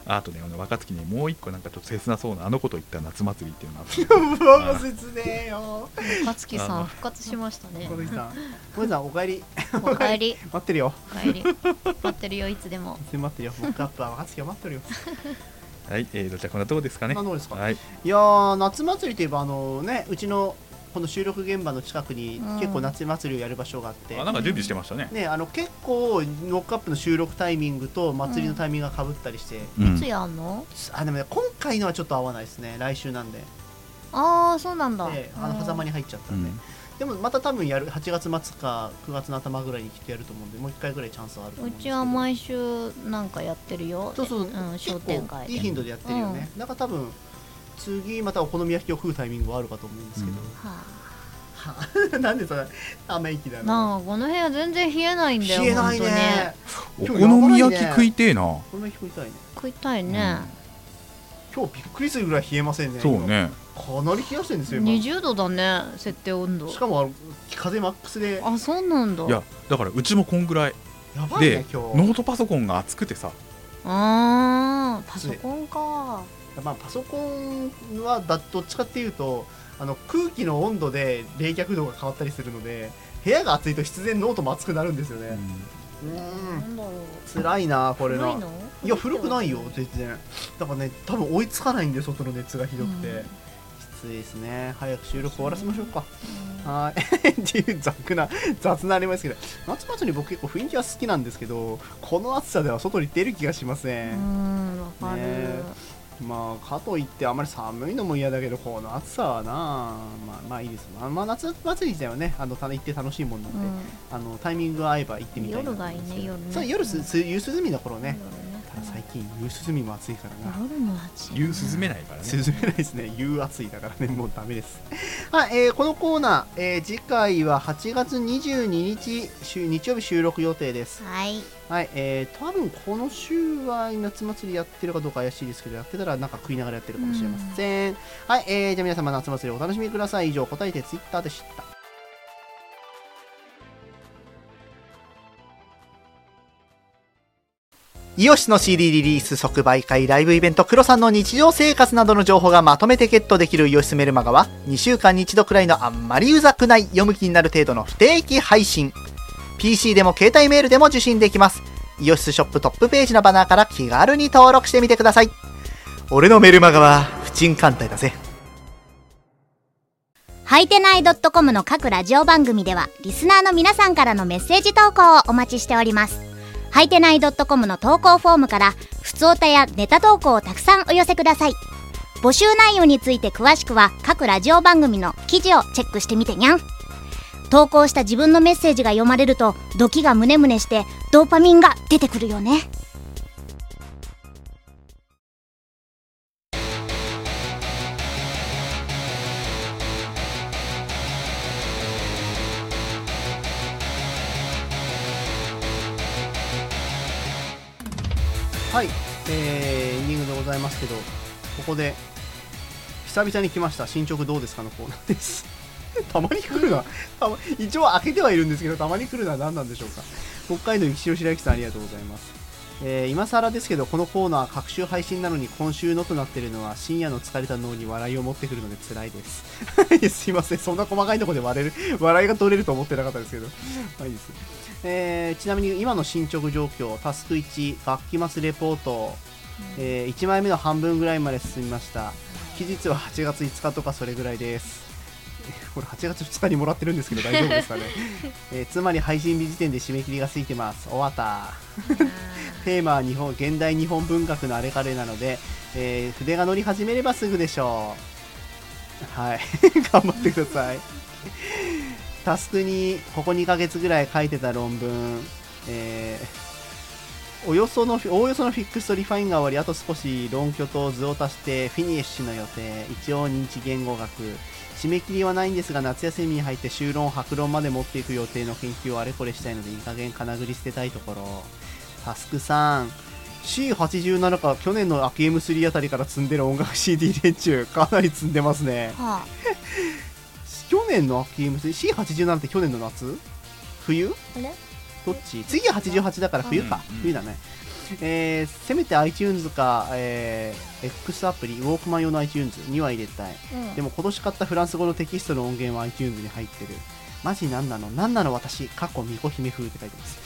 Speaker 3: あとねあの若月にもう一個なんかちょっと切なそうなあのこと言った夏祭りっていうのがあった。
Speaker 1: う切ねえよ
Speaker 2: 勝木さん復活しましたね
Speaker 1: 小杉さん小杉さんお帰り
Speaker 2: おかえり
Speaker 1: 待ってるよ
Speaker 2: おかえり待ってるよい。つでも
Speaker 1: い。つでも待ってるよモックアップは若月が待ってるよ
Speaker 3: はい、えー、じゃあこんなとこですかね
Speaker 1: こんなとこですか
Speaker 3: はい。
Speaker 1: い。やー夏祭りとい。えばあのねうちのこの収録現場の近くに
Speaker 2: うん。
Speaker 1: 結構夏祭りをやる場所があって、
Speaker 3: あなんか準備してましたね、
Speaker 1: ねあの結構ノックアップの収録タイミングと祭りのタイミングがかぶったりして、
Speaker 3: うん。
Speaker 2: いつやんの？
Speaker 1: あでもね今回のはちょっと合わないですね。来週なんで。
Speaker 2: ああそうなんだ。
Speaker 1: であの狭間に入っちゃったんで、
Speaker 3: うん。
Speaker 1: でもまた多分やる8月末か9月の頭ぐらいにきっとやると思うんでもう一回ぐらいチャンスはあると思
Speaker 2: う
Speaker 1: うんですけど。
Speaker 2: ちは毎週なんかやってるよ。
Speaker 1: そうそう、
Speaker 2: ん、商
Speaker 1: 結
Speaker 2: 店街
Speaker 1: いい頻度でやってるよね、だから多分次またお好み焼きを食うタイミングはあるかと思うんですけど、
Speaker 2: は
Speaker 1: なんでそれため息だ
Speaker 2: なんかこの部屋全然冷えないんだよ
Speaker 1: 冷えないね。
Speaker 3: お好み焼き食いてえな、
Speaker 1: お好み焼き食いたいね。
Speaker 2: 食いたいね、
Speaker 1: 今日びっくりするぐらい冷えませんね
Speaker 3: そうね。
Speaker 1: 今かなり冷やしてるんですよ今。
Speaker 2: 20度だね設定温度。
Speaker 1: しかもあの風マックスで。
Speaker 2: あそうなんだ。
Speaker 3: いやだからうちもこんぐらい。
Speaker 1: やばい
Speaker 3: で
Speaker 1: ね今日。
Speaker 3: ノートパソコンが熱くてさ。
Speaker 2: あーパソコンか
Speaker 1: まあパソコンはだどっちかっていうとあの空気の温度で冷却度が変わったりするので部屋が暑いと必然ノートも熱くなるんですよね。うん。辛いなこれな。
Speaker 2: 古いの？
Speaker 1: いや古くないよ全然。だからね多分追いつかないんで外の熱がひどくて、
Speaker 2: うん。
Speaker 1: きついですね。早く収録終わらせましょうか、はーい。っていう雑な雑なありますけど。夏祭り僕結構雰囲気は好きなんですけどこの暑さでは外に出る気がしませ、
Speaker 2: うんんわかる、
Speaker 1: ねまあかといってあまり寒いのも嫌だけどこの暑さはな。まあまあいいです。まあ、まあ、夏祭り自体はねあのた行って楽しいもんなんで、あのタイミングが合えば行ってみたいな。
Speaker 2: 夜がいいね夜ね。
Speaker 1: そう夜すす夕涼みの頃ね。ただ最近夕涼みも暑いからな。
Speaker 2: 夜も暑い
Speaker 3: 湯涼めないからね。
Speaker 1: 涼めないですね。夕暑いだからね。もうダメです。はい、えーこのコーナー、えー次回は8月22日週日曜日収録予定です。
Speaker 2: はい
Speaker 1: はいえー、多分この週は夏祭りやってるかどうか怪しいですけどやってたらなんか食いながらやってるかもしれません、はい、えー、じゃあ皆様夏祭りお楽しみください。以上答えてツイッターでしたイオシスの CD リリース即売会ライブイベントクロさんの日常生活などの情報がまとめてゲットできるイオシスメルマガは2週間に1度くらいのあんまりうざくない読む気になる程度の不定期配信 PC でも携帯メールでも受信できます。イオシスショップトップページのバナーから気軽に登録してみてください。俺のメルマガは不沈艦隊だぜ。
Speaker 4: はいてない .com の各ラジオ番組ではリスナーの皆さんからのメッセージ投稿をお待ちしております。はいてない .com の投稿フォームからふつおたやネタ投稿をたくさんお寄せください。募集内容について詳しくは各ラジオ番組の記事をチェックしてみてにゃん。投稿した自分のメッセージが読まれるとドキがムネムネしてドーパミンが出てくるよね
Speaker 1: はい、えー、エンディングでございますけど、ここで、久々に来ました、進捗どうですかのコーナーです。たまに来るな、たま一応開けてはいるんですけど、たまに来るのは何なんでしょうか。北海道石尾白雪さん、ありがとうございます。えー今更ですけど、このコーナー、各週配信なのに今週のとなってるのは、深夜の疲れた脳に笑いを持ってくるので辛いです。すいません、そんな細かいとこで笑える、笑いが取れると思ってなかったですけど、まあいです。えーちなみに今の進捗状況、タスク1、楽器マスレポート、え1枚目の半分ぐらいまで進みました。期日は8月5日とかそれぐらいです。えこれ8月2日にもらってるんですけど大丈夫ですかね、えーつまり配信日時点で締め切りがついてます。終わった テーマは日本現代日本文学のあれかれなので、えー筆が乗り始めればすぐでしょう。はい。頑張ってください。タスクにここ2ヶ月ぐらい書いてた論文、えーおよそのおおよそのフィックスとリファインが終わりあと少し論拠と図を足してフィニッシュの予定一応認知言語学。締め切りはないんですが夏休みに入って修論白論まで持っていく予定の研究をあれこれしたいのでいい加減金繰り捨てたいところ。タスクさん。C87 か去年の秋 M3 あたりから積んでる音楽 CD 連中かなり積んでますね。
Speaker 2: は
Speaker 1: 去年の秋 M3C87 って去年の夏？冬？
Speaker 2: あ、あれ？
Speaker 1: どっち？次は88だから冬か、
Speaker 3: うん。
Speaker 1: 冬だね。えーせめて iTunes か、えー X アプリウォークマン用の iTunes には入れたい。
Speaker 2: うん。
Speaker 1: でも今年買ったフランス語のテキストの音源は iTunes に入ってる。マジなんなの？なんなの私？過去巫女姫風って書いてます。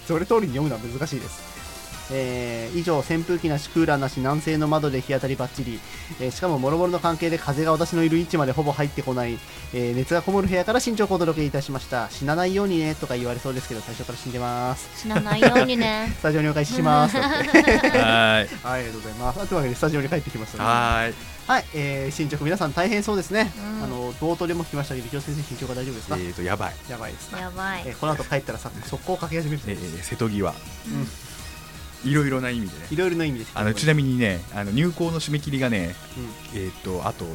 Speaker 1: それ通りに読むのは難しいですえー以上扇風機なしクーラーなし南西の窓で日当たりばっちり、えーしかももろもろの関係で風が私のいる位置までほぼ入ってこない、えー熱がこもる部屋から新着をお届けいたしました。死なないようにねとか言われそうですけど最初から死んでます。
Speaker 2: 死なないようにね。
Speaker 1: スタジオにお返しします。
Speaker 3: はーい。
Speaker 1: はいありがとうございます。あというわけでスタジオに帰ってきましたので。
Speaker 3: はーい。
Speaker 1: はい、えー、進捗皆さん大変そうですね、
Speaker 2: うん。
Speaker 1: あの冒頭でも聞きましたけど、先生、進捗が大丈夫ですか、
Speaker 3: えーとやばい、
Speaker 1: やばいですか、
Speaker 2: やばい。
Speaker 1: えーこの後帰ったらさ速攻書き始める。
Speaker 3: えー瀬戸際。
Speaker 1: うん
Speaker 3: いろいろな意味でね。
Speaker 1: いろいろな意味です。
Speaker 3: あのちなみにねあの入校の締め切りがね
Speaker 1: うん。
Speaker 3: えっ、とあと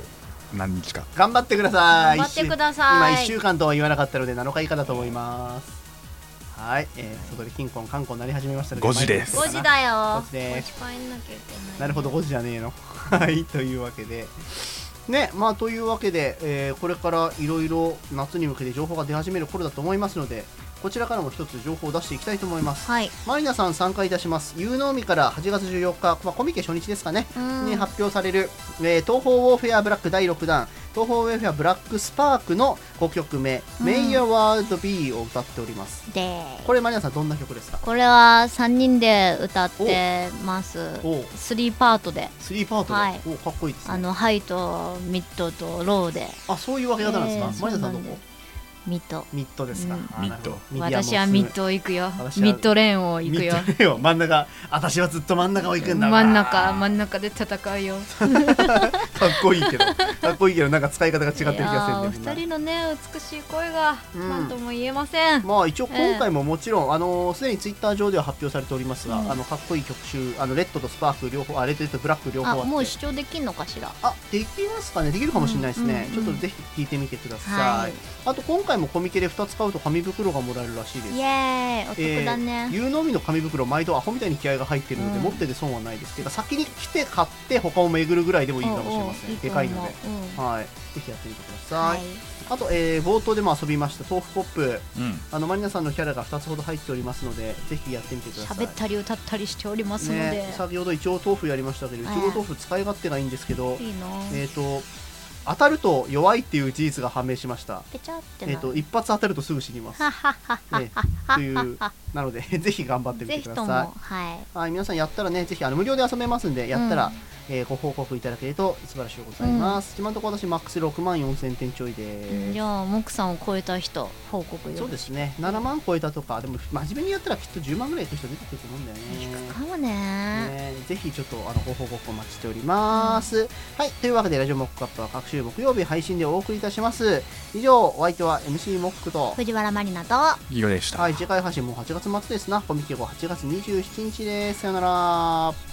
Speaker 3: 何日か。
Speaker 1: 頑張ってください、
Speaker 2: 頑張ってください。
Speaker 1: 1週間とは言わなかったので、7日以下だと思います。はい、えー、外でキンコン、カンコンなり始めましたので、
Speaker 3: 5時です。
Speaker 2: 5時だよ。
Speaker 1: 5時です。
Speaker 2: 5時帰んなきゃいけない。
Speaker 1: なるほど、5時じゃねえの。はい、というわけで。ね、まあというわけで、えーこれからいろいろ夏に向けて情報が出始める頃だと思いますので、こちらからも一つ情報を出していきたいと思います。
Speaker 2: はい。
Speaker 1: マリナさん参加いたします。有能海から8月14日、まあ、コミケ初日ですかね、
Speaker 2: うん。
Speaker 1: に発表される、えー東方ウォーフェアブラック第6弾、東方ウォーフェアブラックスパークの5曲目、
Speaker 2: うん。
Speaker 1: メイヤーワールド B を歌っております。
Speaker 2: で
Speaker 1: これマリナさんどんな曲ですか？
Speaker 2: これは3人で歌ってます。
Speaker 1: おう。
Speaker 2: 3パートで。
Speaker 1: 3パートで、
Speaker 2: はい。
Speaker 1: おかっこいいですね。
Speaker 2: あの high と mid と low で。
Speaker 1: あ、そういう分け方なんですか、
Speaker 2: えー
Speaker 1: マリナさんどこ？
Speaker 2: mid mid です
Speaker 1: か、
Speaker 2: うん。
Speaker 1: あ mid
Speaker 2: 私は mid行くよ。
Speaker 1: 私は
Speaker 2: mid lane を行くよ。
Speaker 1: ミッドレーンを真ん中。私はずっと真ん中を行くんだ
Speaker 2: 真ん中真
Speaker 1: ん
Speaker 2: ん中で戦うよ。
Speaker 1: かっこいいけど。かっこいいけどなんか使い方が違ってる気がするんだよ
Speaker 2: いやーお二人のね美しい声が
Speaker 1: うん。
Speaker 2: 何とも言えません、
Speaker 1: まあ一応今回ももちろん、あのすでにツイッター上では発表されておりますが、
Speaker 2: うん。
Speaker 1: あのかっこいい曲集あのレッドとスパーク両方あレッドとブラック両方あ
Speaker 2: あ
Speaker 1: って。
Speaker 2: もう視聴できんのかしら？
Speaker 1: あできますかね。できるかもしれないですね、
Speaker 2: うんうんうん。
Speaker 1: ちょっとぜひ聞いてみてください、
Speaker 2: はい。
Speaker 1: あと今回もコミケで2つ買うと紙袋がもらえるらしいです。
Speaker 2: イエーイ。お得だね、
Speaker 1: 有能みの紙袋毎度アホみたいに気合が入ってるので、
Speaker 2: うん。
Speaker 1: 持ってて損はないですけど先に来て買って他を巡るぐらいでもいいかもしれません、
Speaker 2: おうおう
Speaker 1: でかいので、
Speaker 2: う。ん。
Speaker 1: はい。ぜひやってみてください、
Speaker 2: はい。
Speaker 1: あと、えー冒頭でも遊びました。豆腐ポップ。
Speaker 3: うん。
Speaker 1: あのマリナさんのキャラが2つほど入っておりますのでぜひやってみてください。
Speaker 2: 喋ったり歌ったりしておりますので、
Speaker 1: ね、先ほどいちご豆腐やりましたけどい。ちご豆腐使い勝手がいいんですけど、
Speaker 2: いいな
Speaker 1: えっ、と当たると弱いっていう事実が判明しました。
Speaker 2: ペチャって
Speaker 1: え
Speaker 2: な
Speaker 1: っ、と一発当たるとすぐ死にます。
Speaker 2: はははは
Speaker 1: ねというなので ぜひ頑張ってみ
Speaker 2: ぜ
Speaker 1: てくださ
Speaker 2: はい。
Speaker 1: はい、皆さんやったらね、ぜひあの無料で遊べますんで、やったら、
Speaker 2: うん
Speaker 1: えーご報告いただけると素晴らしいございます。今のところ私、マックス6万4000点ちょいです。
Speaker 2: じゃあモクさんを超えた人報告よ
Speaker 1: そうですね、7万超えたとか、でも真面目にやったらきっと10万ぐらいいく人出てくると思うんだよね。
Speaker 2: かもね
Speaker 1: ねぜひちょっとあのご報告お待ちしております。はい、というわけで、ラジオモックアップは各週木曜日配信でお送りいたします。以上、お相手は MC モックと、
Speaker 2: 藤原マリナと
Speaker 3: ギゴでした、
Speaker 1: はい、次回配信も8月末ですな。コミケ後8月27日です。さよなら。